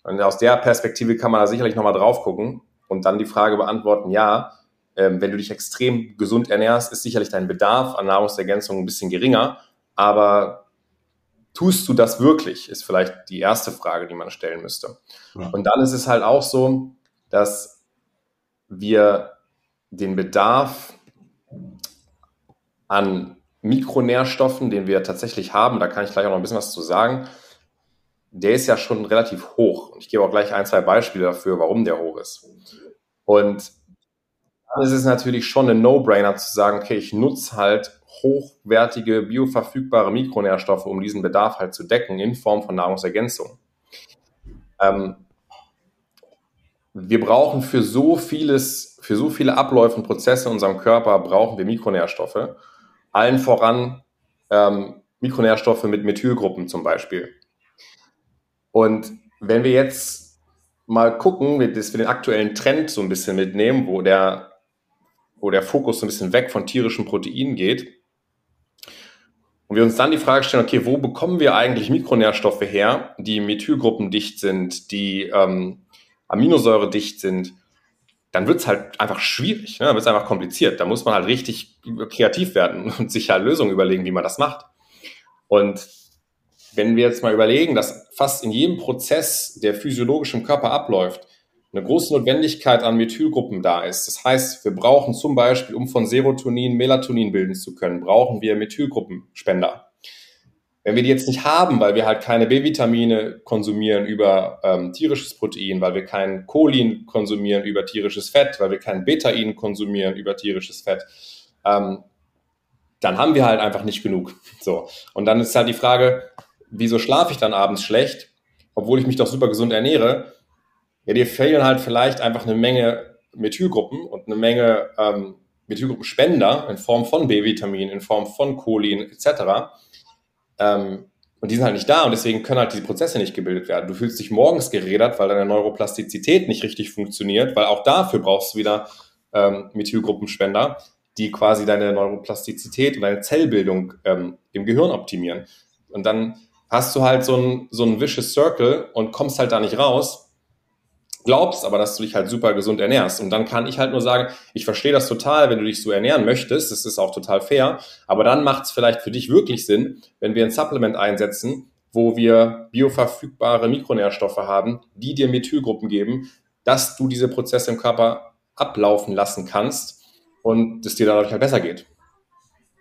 Und aus der Perspektive kann man da sicherlich nochmal drauf gucken und dann die Frage beantworten, ja, ähm, wenn du dich extrem gesund ernährst, ist sicherlich dein Bedarf an Nahrungsergänzung ein bisschen geringer, aber tust du das wirklich, ist vielleicht die erste Frage, die man stellen müsste. Ja. Und dann ist es halt auch so, dass wir den Bedarf an Mikronährstoffen, den wir tatsächlich haben, da kann ich gleich auch noch ein bisschen was zu sagen, der ist ja schon relativ hoch. Und ich gebe auch gleich ein, zwei Beispiele dafür, warum der hoch ist. Und dann ist es natürlich schon ein No-Brainer zu sagen, okay, ich nutze halt hochwertige, bioverfügbare Mikronährstoffe, um diesen Bedarf halt zu decken in Form von Nahrungsergänzung. Ähm, wir brauchen für so vieles, für so viele Abläufe und Prozesse in unserem Körper brauchen wir Mikronährstoffe. Allen voran ähm, Mikronährstoffe mit Methylgruppen zum Beispiel. Und wenn wir jetzt mal gucken, dass wir den aktuellen Trend so ein bisschen mitnehmen, wo der, wo der Fokus so ein bisschen weg von tierischen Proteinen geht, und wir uns dann die Frage stellen, okay, wo bekommen wir eigentlich Mikronährstoffe her, die methylgruppendicht sind, die ähm, Aminosäure dicht sind, dann wird es halt einfach schwierig, ne? dann wird es einfach kompliziert. Da muss man halt richtig kreativ werden und sich halt Lösungen überlegen, wie man das macht. Und wenn wir jetzt mal überlegen, dass fast in jedem Prozess, der physiologisch im Körper abläuft, eine große Notwendigkeit an Methylgruppen da ist. Das heißt, wir brauchen zum Beispiel, um von Serotonin Melatonin bilden zu können, brauchen wir Methylgruppenspender. Wenn wir die jetzt nicht haben, weil wir halt keine B-Vitamine konsumieren über ähm, tierisches Protein, weil wir kein Cholin konsumieren über tierisches Fett, weil wir kein Betain konsumieren über tierisches Fett, ähm, dann haben wir halt einfach nicht genug. So. Und dann ist halt die Frage, wieso schlafe ich dann abends schlecht, obwohl ich mich doch super gesund ernähre? Ja, dir fehlen halt vielleicht einfach eine Menge Methylgruppen und eine Menge ähm, Methylgruppenspender in Form von B-Vitamin, in Form von Cholin etc. Ähm, und die sind halt nicht da und deswegen können halt diese Prozesse nicht gebildet werden. Du fühlst dich morgens gerädert, weil deine Neuroplastizität nicht richtig funktioniert, weil auch dafür brauchst du wieder ähm, Methylgruppenspender, die quasi deine Neuroplastizität und deine Zellbildung ähm, im Gehirn optimieren. Und dann hast du halt so ein, so ein vicious Circle und kommst halt da nicht raus glaubst aber, dass du dich halt super gesund ernährst. Und dann kann ich halt nur sagen, ich verstehe das total, wenn du dich so ernähren möchtest, das ist auch total fair, aber dann macht es vielleicht für dich wirklich Sinn, wenn wir ein Supplement einsetzen, wo wir bioverfügbare Mikronährstoffe haben, die dir Methylgruppen geben, dass du diese Prozesse im Körper ablaufen lassen kannst und es dir dadurch halt besser geht.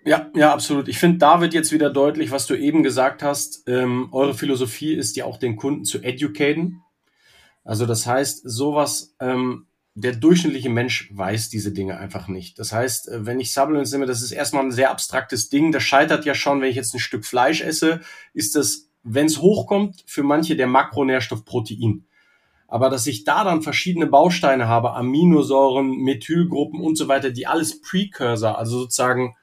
Ja, ja, absolut. Ich finde, da wird jetzt wieder deutlich, was du eben gesagt hast. Ähm, eure Philosophie ist ja auch den Kunden zu educaten. Also das heißt, sowas, ähm, der durchschnittliche Mensch weiß diese Dinge einfach nicht. Das heißt, äh, wenn ich Supplements nehme, das ist erstmal ein sehr abstraktes Ding. Das scheitert ja schon, wenn ich jetzt ein Stück Fleisch esse, ist das, wenn es hochkommt, für manche der Makronährstoff Protein. Aber dass ich da dann verschiedene Bausteine habe, Aminosäuren, Methylgruppen und so weiter, die alles Precursor, also sozusagen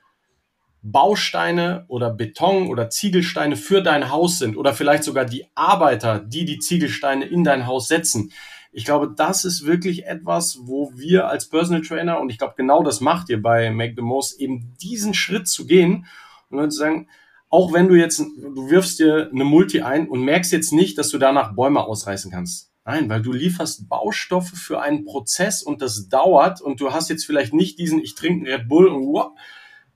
Bausteine oder Beton oder Ziegelsteine für dein Haus sind oder vielleicht sogar die Arbeiter, die die Ziegelsteine in dein Haus setzen. Ich glaube, das ist wirklich etwas, wo wir als Personal Trainer, und ich glaube, genau das macht ihr bei Make the Most, eben diesen Schritt zu gehen und zu sagen, auch wenn du jetzt, du wirfst dir eine Multi ein und merkst jetzt nicht, dass du danach Bäume ausreißen kannst. Nein, weil du lieferst Baustoffe für einen Prozess und das dauert und du hast jetzt vielleicht nicht diesen, ich trinke einen Red Bull und wow,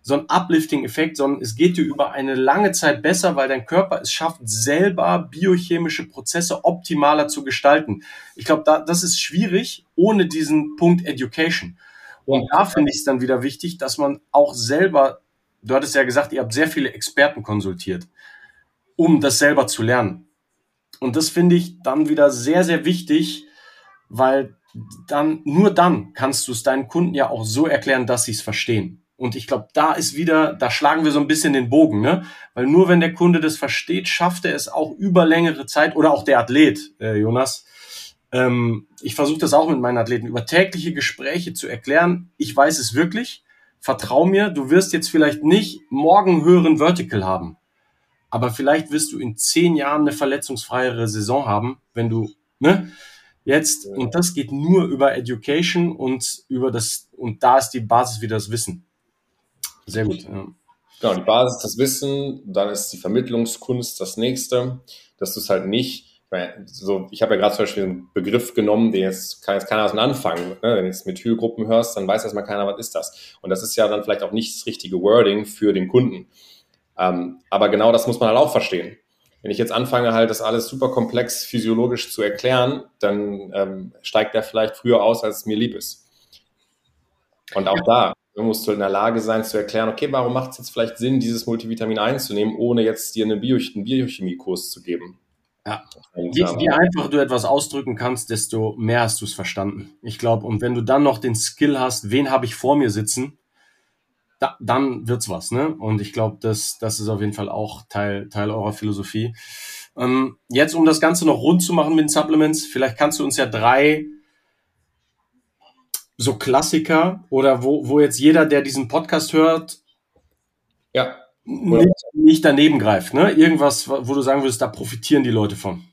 so ein Uplifting-Effekt, sondern es geht dir über eine lange Zeit besser, weil dein Körper es schafft, selber biochemische Prozesse optimaler zu gestalten. Ich glaube, da, das ist schwierig ohne diesen Punkt Education. Und da finde ich es dann wieder wichtig, dass man auch selber, du hattest ja gesagt, ihr habt sehr viele Experten konsultiert, um das selber zu lernen. Und das finde ich dann wieder sehr, sehr wichtig, weil dann, nur dann kannst du es deinen Kunden ja auch so erklären, dass sie es verstehen. Und ich glaube, da ist wieder, da schlagen wir so ein bisschen den Bogen, ne? Weil nur wenn der Kunde das versteht, schafft er es auch über längere Zeit oder auch der Athlet, äh, Jonas. Ähm, ich versuche das auch mit meinen Athleten, über tägliche Gespräche zu erklären. Ich weiß es wirklich. Vertrau mir, du wirst jetzt vielleicht nicht morgen höheren Vertical haben. Aber vielleicht wirst du in zehn Jahren eine verletzungsfreiere Saison haben, wenn du, ne? Jetzt, und das geht nur über Education und über das, und da ist die Basis wieder das Wissen. Sehr gut. Ja. Genau, die Basis, das Wissen, dann ist die Vermittlungskunst das nächste, dass du es halt nicht, so, ich habe ja gerade zum Beispiel einen Begriff genommen, den jetzt kann jetzt keiner was mit anfangen. Ne? Wenn du jetzt Methylgruppen hörst, dann weiß erstmal keiner, was ist das. Und das ist ja dann vielleicht auch nicht das richtige Wording für den Kunden. Ähm, aber genau das muss man halt auch verstehen. Wenn ich jetzt anfange, halt das alles super komplex physiologisch zu erklären, dann ähm, steigt der vielleicht früher aus, als es mir lieb ist. Und auch ja. da, Du musst in der Lage sein zu erklären, okay, warum macht es jetzt vielleicht Sinn, dieses Multivitamin einzunehmen, ohne jetzt dir eine Bio einen Biochemiekurs zu geben? Ja. je, je einfacher du etwas ausdrücken kannst, desto mehr hast du es verstanden. Ich glaube, und wenn du dann noch den Skill hast, wen habe ich vor mir sitzen, da, dann wird's was, ne? Und ich glaube, das, das ist auf jeden Fall auch Teil, Teil eurer Philosophie. Ähm, jetzt, um das Ganze noch rund zu machen mit den Supplements, vielleicht kannst du uns ja drei so Klassiker oder wo, wo jetzt jeder, der diesen Podcast hört, ja. nicht, nicht daneben greift, ne? Irgendwas, wo du sagen würdest, da profitieren die Leute von.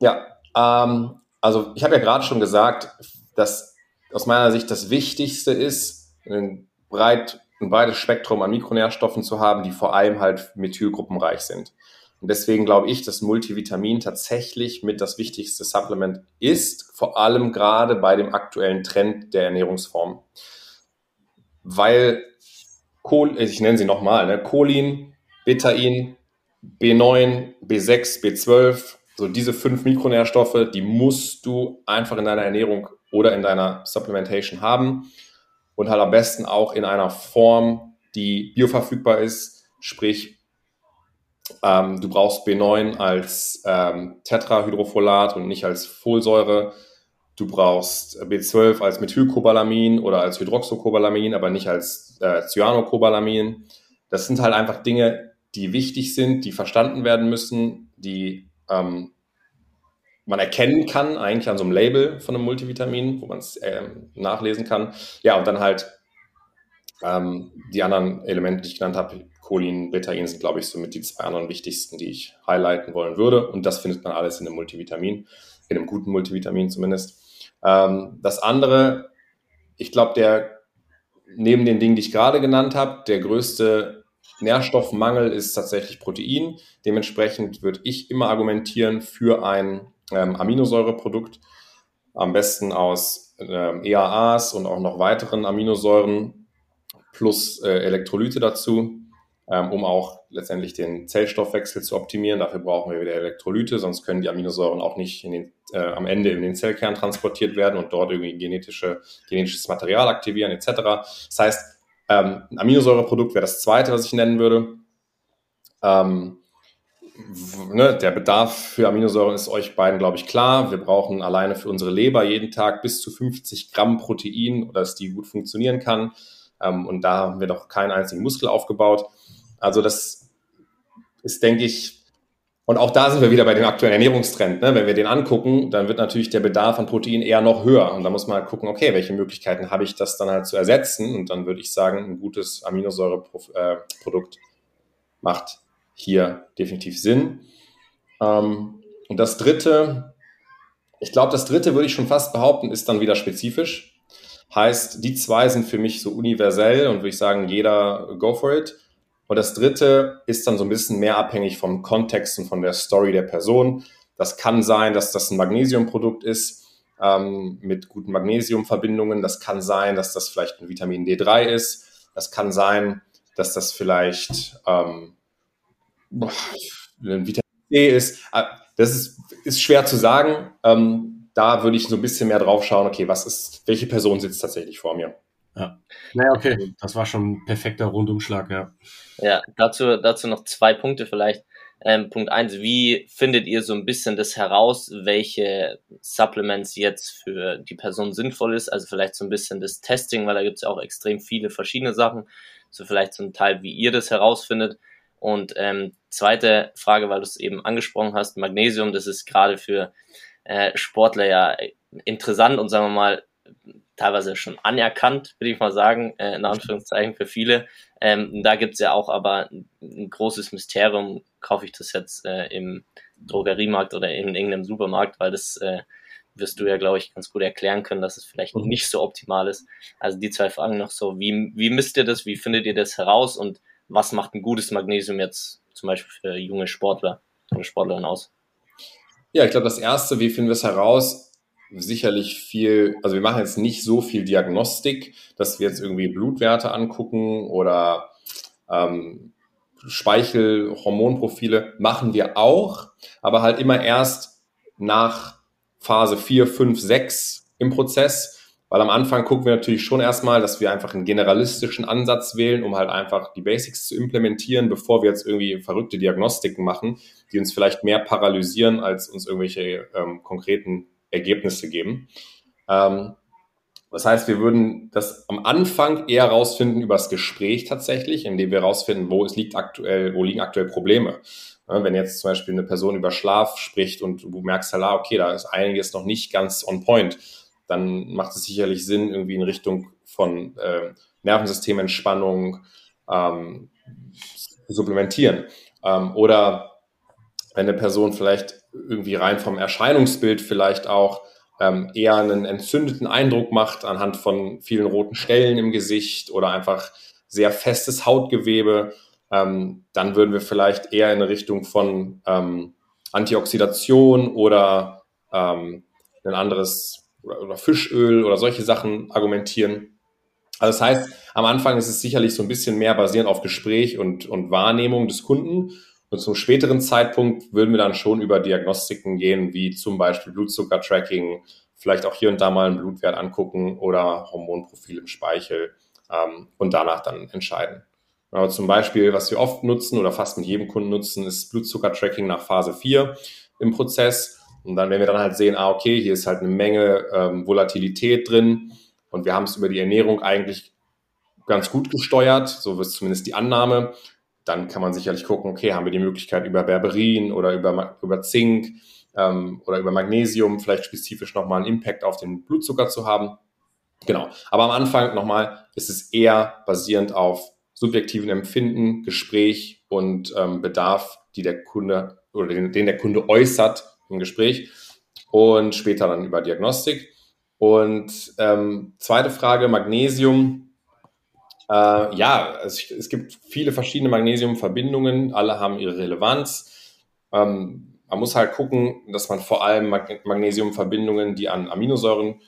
Ja, ähm, also ich habe ja gerade schon gesagt, dass aus meiner Sicht das Wichtigste ist, ein breit ein breites Spektrum an Mikronährstoffen zu haben, die vor allem halt methylgruppenreich sind. Und deswegen glaube ich, dass Multivitamin tatsächlich mit das wichtigste Supplement ist, vor allem gerade bei dem aktuellen Trend der Ernährungsform. Weil, ich nenne sie nochmal, ne? Cholin, Betain, B9, B6, B12, so diese fünf Mikronährstoffe, die musst du einfach in deiner Ernährung oder in deiner Supplementation haben und halt am besten auch in einer Form, die bioverfügbar ist, sprich ähm, du brauchst B9 als ähm, Tetrahydrofolat und nicht als Folsäure. Du brauchst B12 als Methylcobalamin oder als Hydroxycobalamin, aber nicht als äh, Cyanocobalamin. Das sind halt einfach Dinge, die wichtig sind, die verstanden werden müssen, die ähm, man erkennen kann, eigentlich an so einem Label von einem Multivitamin, wo man es ähm, nachlesen kann. Ja, und dann halt ähm, die anderen Elemente, die ich genannt habe, Cholin, Betain sind, glaube ich, somit die zwei anderen wichtigsten, die ich highlighten wollen würde. Und das findet man alles in einem Multivitamin, in einem guten Multivitamin zumindest. Ähm, das andere, ich glaube, der neben den Dingen, die ich gerade genannt habe, der größte Nährstoffmangel ist tatsächlich Protein. Dementsprechend würde ich immer argumentieren für ein ähm, Aminosäureprodukt, am besten aus ähm, EAAs und auch noch weiteren Aminosäuren plus äh, Elektrolyte dazu, ähm, um auch letztendlich den Zellstoffwechsel zu optimieren. Dafür brauchen wir wieder Elektrolyte, sonst können die Aminosäuren auch nicht den, äh, am Ende in den Zellkern transportiert werden und dort irgendwie genetische, genetisches Material aktivieren etc. Das heißt, ähm, ein Aminosäureprodukt wäre das zweite, was ich nennen würde. Ähm, ne, der Bedarf für Aminosäuren ist euch beiden, glaube ich, klar. Wir brauchen alleine für unsere Leber jeden Tag bis zu 50 Gramm Protein, dass die gut funktionieren kann. Ähm, und da haben wir doch keinen einzigen Muskel aufgebaut. Also das ist, denke ich, und auch da sind wir wieder bei dem aktuellen Ernährungstrend. Ne? Wenn wir den angucken, dann wird natürlich der Bedarf an Protein eher noch höher. Und da muss man halt gucken, okay, welche Möglichkeiten habe ich, das dann halt zu ersetzen? Und dann würde ich sagen, ein gutes Aminosäureprodukt macht hier definitiv Sinn. Ähm, und das dritte, ich glaube, das dritte würde ich schon fast behaupten, ist dann wieder spezifisch. Heißt, die zwei sind für mich so universell und würde ich sagen, jeder go for it. Und das dritte ist dann so ein bisschen mehr abhängig vom Kontext und von der Story der Person. Das kann sein, dass das ein Magnesiumprodukt ist ähm, mit guten Magnesiumverbindungen. Das kann sein, dass das vielleicht ein Vitamin D3 ist. Das kann sein, dass das vielleicht ähm, Vitamin C ist, äh, das ist, ist schwer zu sagen. Ähm, da würde ich so ein bisschen mehr drauf schauen, okay, was ist, welche Person sitzt tatsächlich vor mir? Ja. Naja, okay, das war schon ein perfekter Rundumschlag, ja. Ja, dazu, dazu noch zwei Punkte vielleicht. Ähm, Punkt eins, wie findet ihr so ein bisschen das heraus, welche Supplements jetzt für die Person sinnvoll ist? Also vielleicht so ein bisschen das Testing, weil da gibt es ja auch extrem viele verschiedene Sachen. So vielleicht zum Teil, wie ihr das herausfindet. Und ähm, zweite Frage, weil du es eben angesprochen hast, Magnesium, das ist gerade für äh, Sportler ja interessant und sagen wir mal teilweise schon anerkannt, würde ich mal sagen, äh, in Anführungszeichen für viele. Ähm, da gibt's ja auch aber ein, ein großes Mysterium, kaufe ich das jetzt äh, im Drogeriemarkt oder in irgendeinem Supermarkt, weil das äh, wirst du ja, glaube ich, ganz gut erklären können, dass es vielleicht mhm. nicht so optimal ist. Also die zwei Fragen noch so, wie, wie misst ihr das, wie findet ihr das heraus und was macht ein gutes Magnesium jetzt zum Beispiel für junge Sportler oder Sportlerinnen aus? Ja, ich glaube, das erste, wie finden wir es heraus? Sicherlich viel, also wir machen jetzt nicht so viel Diagnostik, dass wir jetzt irgendwie Blutwerte angucken oder ähm, Speichelhormonprofile machen wir auch, aber halt immer erst nach Phase 4, 5, 6 im Prozess, Weil am Anfang gucken wir natürlich schon erstmal, dass wir einfach einen generalistischen Ansatz wählen, um halt einfach die Basics zu implementieren, bevor wir jetzt irgendwie verrückte Diagnostiken machen, die uns vielleicht mehr paralysieren, als uns irgendwelche ähm, konkreten Ergebnisse geben. Ähm, das heißt, wir würden das am Anfang eher rausfinden über das Gespräch tatsächlich, indem wir rausfinden, wo es liegt aktuell, wo liegen aktuell Probleme. Wenn jetzt zum Beispiel eine Person über Schlaf spricht und du merkst, halt, okay, da ist einiges noch nicht ganz on point, dann macht es sicherlich Sinn, irgendwie in Richtung von äh, Nervensystementspannung ähm, supplementieren. Ähm, oder wenn eine Person vielleicht irgendwie rein vom Erscheinungsbild vielleicht auch ähm, eher einen entzündeten Eindruck macht anhand von vielen roten Stellen im Gesicht oder einfach sehr festes Hautgewebe, ähm, dann würden wir vielleicht eher in Richtung von ähm, Antioxidation oder ähm, ein anderes oder, oder Fischöl oder solche Sachen argumentieren. Also das heißt, am Anfang ist es sicherlich so ein bisschen mehr basierend auf Gespräch und, und Wahrnehmung des Kunden. Und zum späteren Zeitpunkt würden wir dann schon über Diagnostiken gehen, wie zum Beispiel Blutzucker-Tracking, vielleicht auch hier und da mal einen Blutwert angucken oder Hormonprofil im Speichel ähm, und danach dann entscheiden. Aber zum Beispiel, was wir oft nutzen oder fast mit jedem Kunden nutzen, ist Blutzucker-Tracking nach Phase 4 im Prozess. Und dann, wenn wir dann halt sehen, ah, okay, hier ist halt eine Menge ähm, Volatilität drin und wir haben es über die Ernährung eigentlich ganz gut gesteuert, so ist zumindest die Annahme, dann kann man sicherlich gucken, okay, haben wir die Möglichkeit über Berberin oder über, über Zink ähm, oder über Magnesium vielleicht spezifisch nochmal einen Impact auf den Blutzucker zu haben. Genau. Aber am Anfang nochmal ist es eher basierend auf subjektiven Empfinden, Gespräch und ähm, Bedarf, die der Kunde oder den, den der Kunde äußert im Gespräch und später dann über Diagnostik. Und ähm, zweite Frage, Magnesium äh, ja, es, es, gibt viele verschiedene Magnesiumverbindungen, alle haben ihre Relevanz. Ähm, man muss halt gucken, dass man vor allem Mag Magnesiumverbindungen, die an Aminosäuren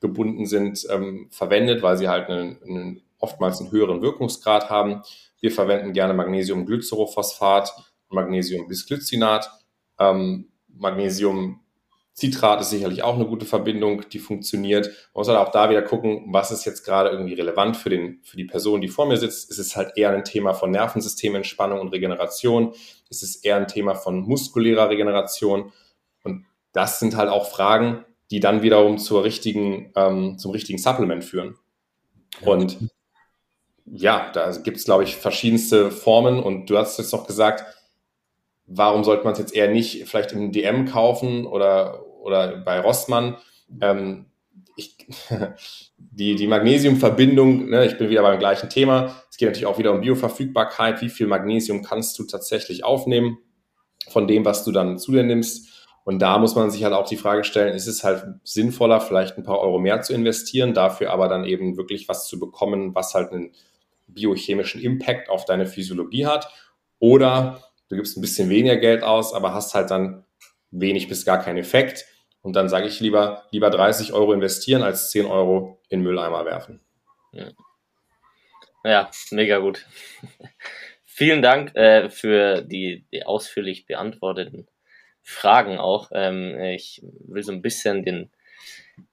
gebunden sind, ähm, verwendet, weil sie halt einen, einen, oftmals einen höheren Wirkungsgrad haben. Wir verwenden gerne Magnesiumglycerophosphat, Magnesiumbisglycinat. Ähm, Magnesium Citrat ist sicherlich auch eine gute Verbindung, die funktioniert. Man muss halt auch da wieder gucken, was ist jetzt gerade irgendwie relevant für, den, für die Person, die vor mir sitzt. Ist es halt eher ein Thema von Nervensystementspannung und Regeneration? Ist es eher ein Thema von muskulärer Regeneration? Und das sind halt auch Fragen, die dann wiederum zur richtigen, ähm, zum richtigen Supplement führen. Und ja, da gibt es, glaube ich, verschiedenste Formen. Und du hast jetzt noch gesagt, warum sollte man es jetzt eher nicht vielleicht im DM kaufen oder, oder bei Rossmann. Ähm, ich, die, die Magnesiumverbindung, ne, ich bin wieder beim gleichen Thema. Es geht natürlich auch wieder um Bioverfügbarkeit. Wie viel Magnesium kannst du tatsächlich aufnehmen von dem, was du dann zu dir nimmst? Und da muss man sich halt auch die Frage stellen, ist es halt sinnvoller, vielleicht ein paar Euro mehr zu investieren, dafür aber dann eben wirklich was zu bekommen, was halt einen biochemischen Impact auf deine Physiologie hat? Oder du gibst ein bisschen weniger Geld aus, aber hast halt dann wenig bis gar keinen Effekt. Und dann sage ich lieber, lieber 30 Euro investieren als 10 Euro in Mülleimer werfen. Ja, mega gut. Vielen Dank äh, für die, die, ausführlich beantworteten Fragen auch. Ähm, ich will so ein bisschen den,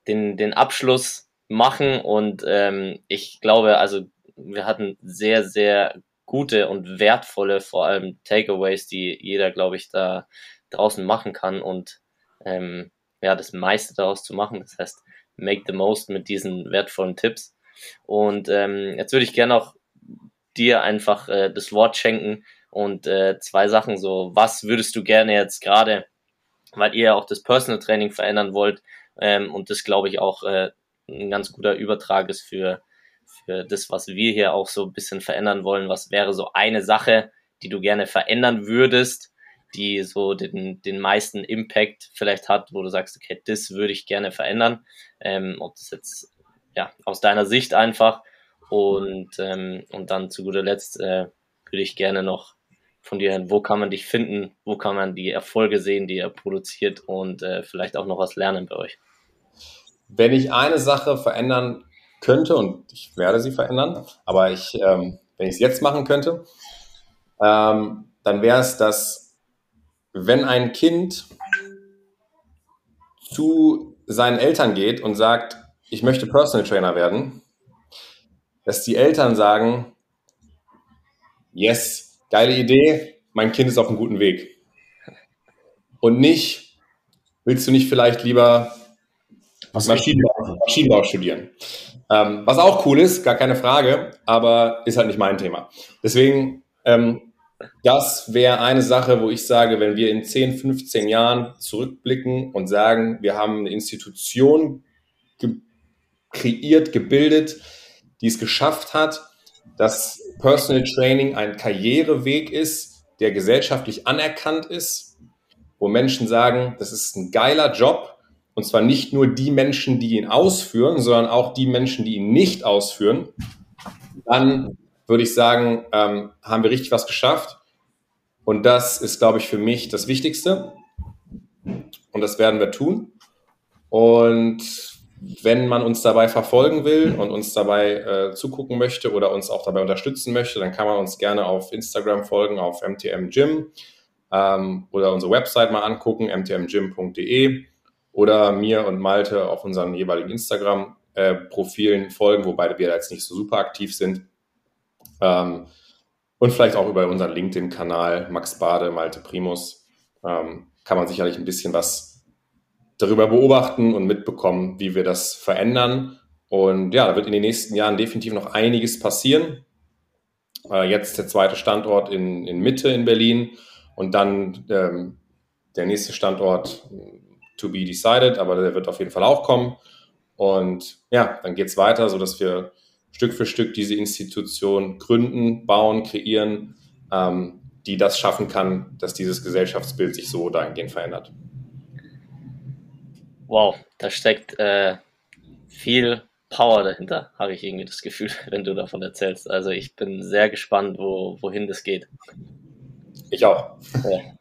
den, den Abschluss machen und ähm, ich glaube, also wir hatten sehr, sehr gute und wertvolle, vor allem Takeaways, die jeder, glaube ich, da draußen machen kann und ähm, ja, das meiste daraus zu machen. Das heißt, make the most mit diesen wertvollen Tipps. Und ähm, jetzt würde ich gerne auch dir einfach äh, das Wort schenken und äh, zwei Sachen so, was würdest du gerne jetzt gerade, weil ihr ja auch das Personal Training verändern wollt ähm, und das glaube ich auch äh, ein ganz guter Übertrag ist für, für das, was wir hier auch so ein bisschen verändern wollen. Was wäre so eine Sache, die du gerne verändern würdest, die so den, den meisten Impact vielleicht hat, wo du sagst, okay, das würde ich gerne verändern. Ähm, ob das jetzt ja aus deiner Sicht einfach und ähm, und dann zu guter Letzt äh, würde ich gerne noch von dir hören, wo kann man dich finden, wo kann man die Erfolge sehen, die ihr produziert und äh, vielleicht auch noch was lernen bei euch. Wenn ich eine Sache verändern könnte und ich werde sie verändern, aber ich, ähm, wenn ich es jetzt machen könnte, ähm, dann wäre es, dass wenn ein Kind zu seinen Eltern geht und sagt, ich möchte Personal Trainer werden, dass die Eltern sagen, yes, geile Idee, mein Kind ist auf einem guten Weg. Und nicht, willst du nicht vielleicht lieber Maschinenbau, Maschinenbau studieren? Ähm, was auch cool ist, gar keine Frage, aber ist halt nicht mein Thema. Deswegen, ähm, das wäre eine Sache, wo ich sage, wenn wir in 10, 15 Jahren zurückblicken und sagen, wir haben eine Institution ge kreiert, gebildet, die es geschafft hat, dass Personal Training ein Karriereweg ist, der gesellschaftlich anerkannt ist, wo Menschen sagen, das ist ein geiler Job, und zwar nicht nur die Menschen, die ihn ausführen, sondern auch die Menschen, die ihn nicht ausführen, dann würde ich sagen, ähm, haben wir richtig was geschafft. Und das ist, glaube ich, für mich das Wichtigste. Und das werden wir tun. Und wenn man uns dabei verfolgen will und uns dabei äh, zugucken möchte oder uns auch dabei unterstützen möchte, dann kann man uns gerne auf Instagram folgen, auf MTM Gym ähm, oder unsere Website mal angucken, mtmgym.de oder mir und Malte auf unseren jeweiligen Instagram-Profilen äh, folgen, wobei wir jetzt nicht so super aktiv sind. Ähm, und vielleicht auch über unseren LinkedIn-Kanal Max Bade, Malte Primus, ähm, kann man sicherlich ein bisschen was darüber beobachten und mitbekommen, wie wir das verändern. Und ja, da wird in den nächsten Jahren definitiv noch einiges passieren. Äh, jetzt der zweite Standort in, in Mitte in Berlin und dann ähm, der nächste Standort to be decided, aber der wird auf jeden Fall auch kommen. Und ja, dann geht es weiter, sodass wir Stück für Stück diese Institution gründen, bauen, kreieren, ähm, die das schaffen kann, dass dieses Gesellschaftsbild sich so dahingehend verändert. Wow, da steckt äh, viel Power dahinter, habe ich irgendwie das Gefühl, wenn du davon erzählst. Also ich bin sehr gespannt, wo, wohin das geht. Ich auch. Ja.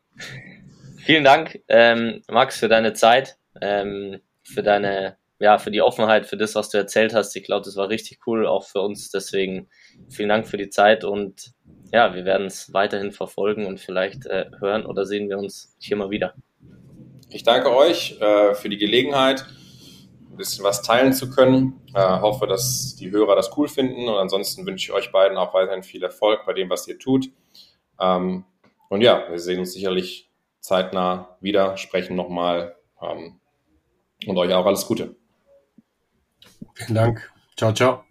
Vielen Dank, ähm, Max, für deine Zeit, ähm, für deine, ja, für die Offenheit, für das, was du erzählt hast. Ich glaube, das war richtig cool, auch für uns. Deswegen vielen Dank für die Zeit und ja, wir werden es weiterhin verfolgen und vielleicht äh, hören oder sehen wir uns hier mal wieder. Ich danke euch äh, für die Gelegenheit, ein bisschen was teilen zu können. Äh, hoffe, dass die Hörer das cool finden und ansonsten wünsche ich euch beiden auch weiterhin viel Erfolg bei dem, was ihr tut. Ähm, und ja, wir sehen uns sicherlich zeitnah wieder, sprechen nochmal ähm, und euch auch alles Gute. Vielen Dank. Ciao, ciao.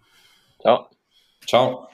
Ciao. Ciao.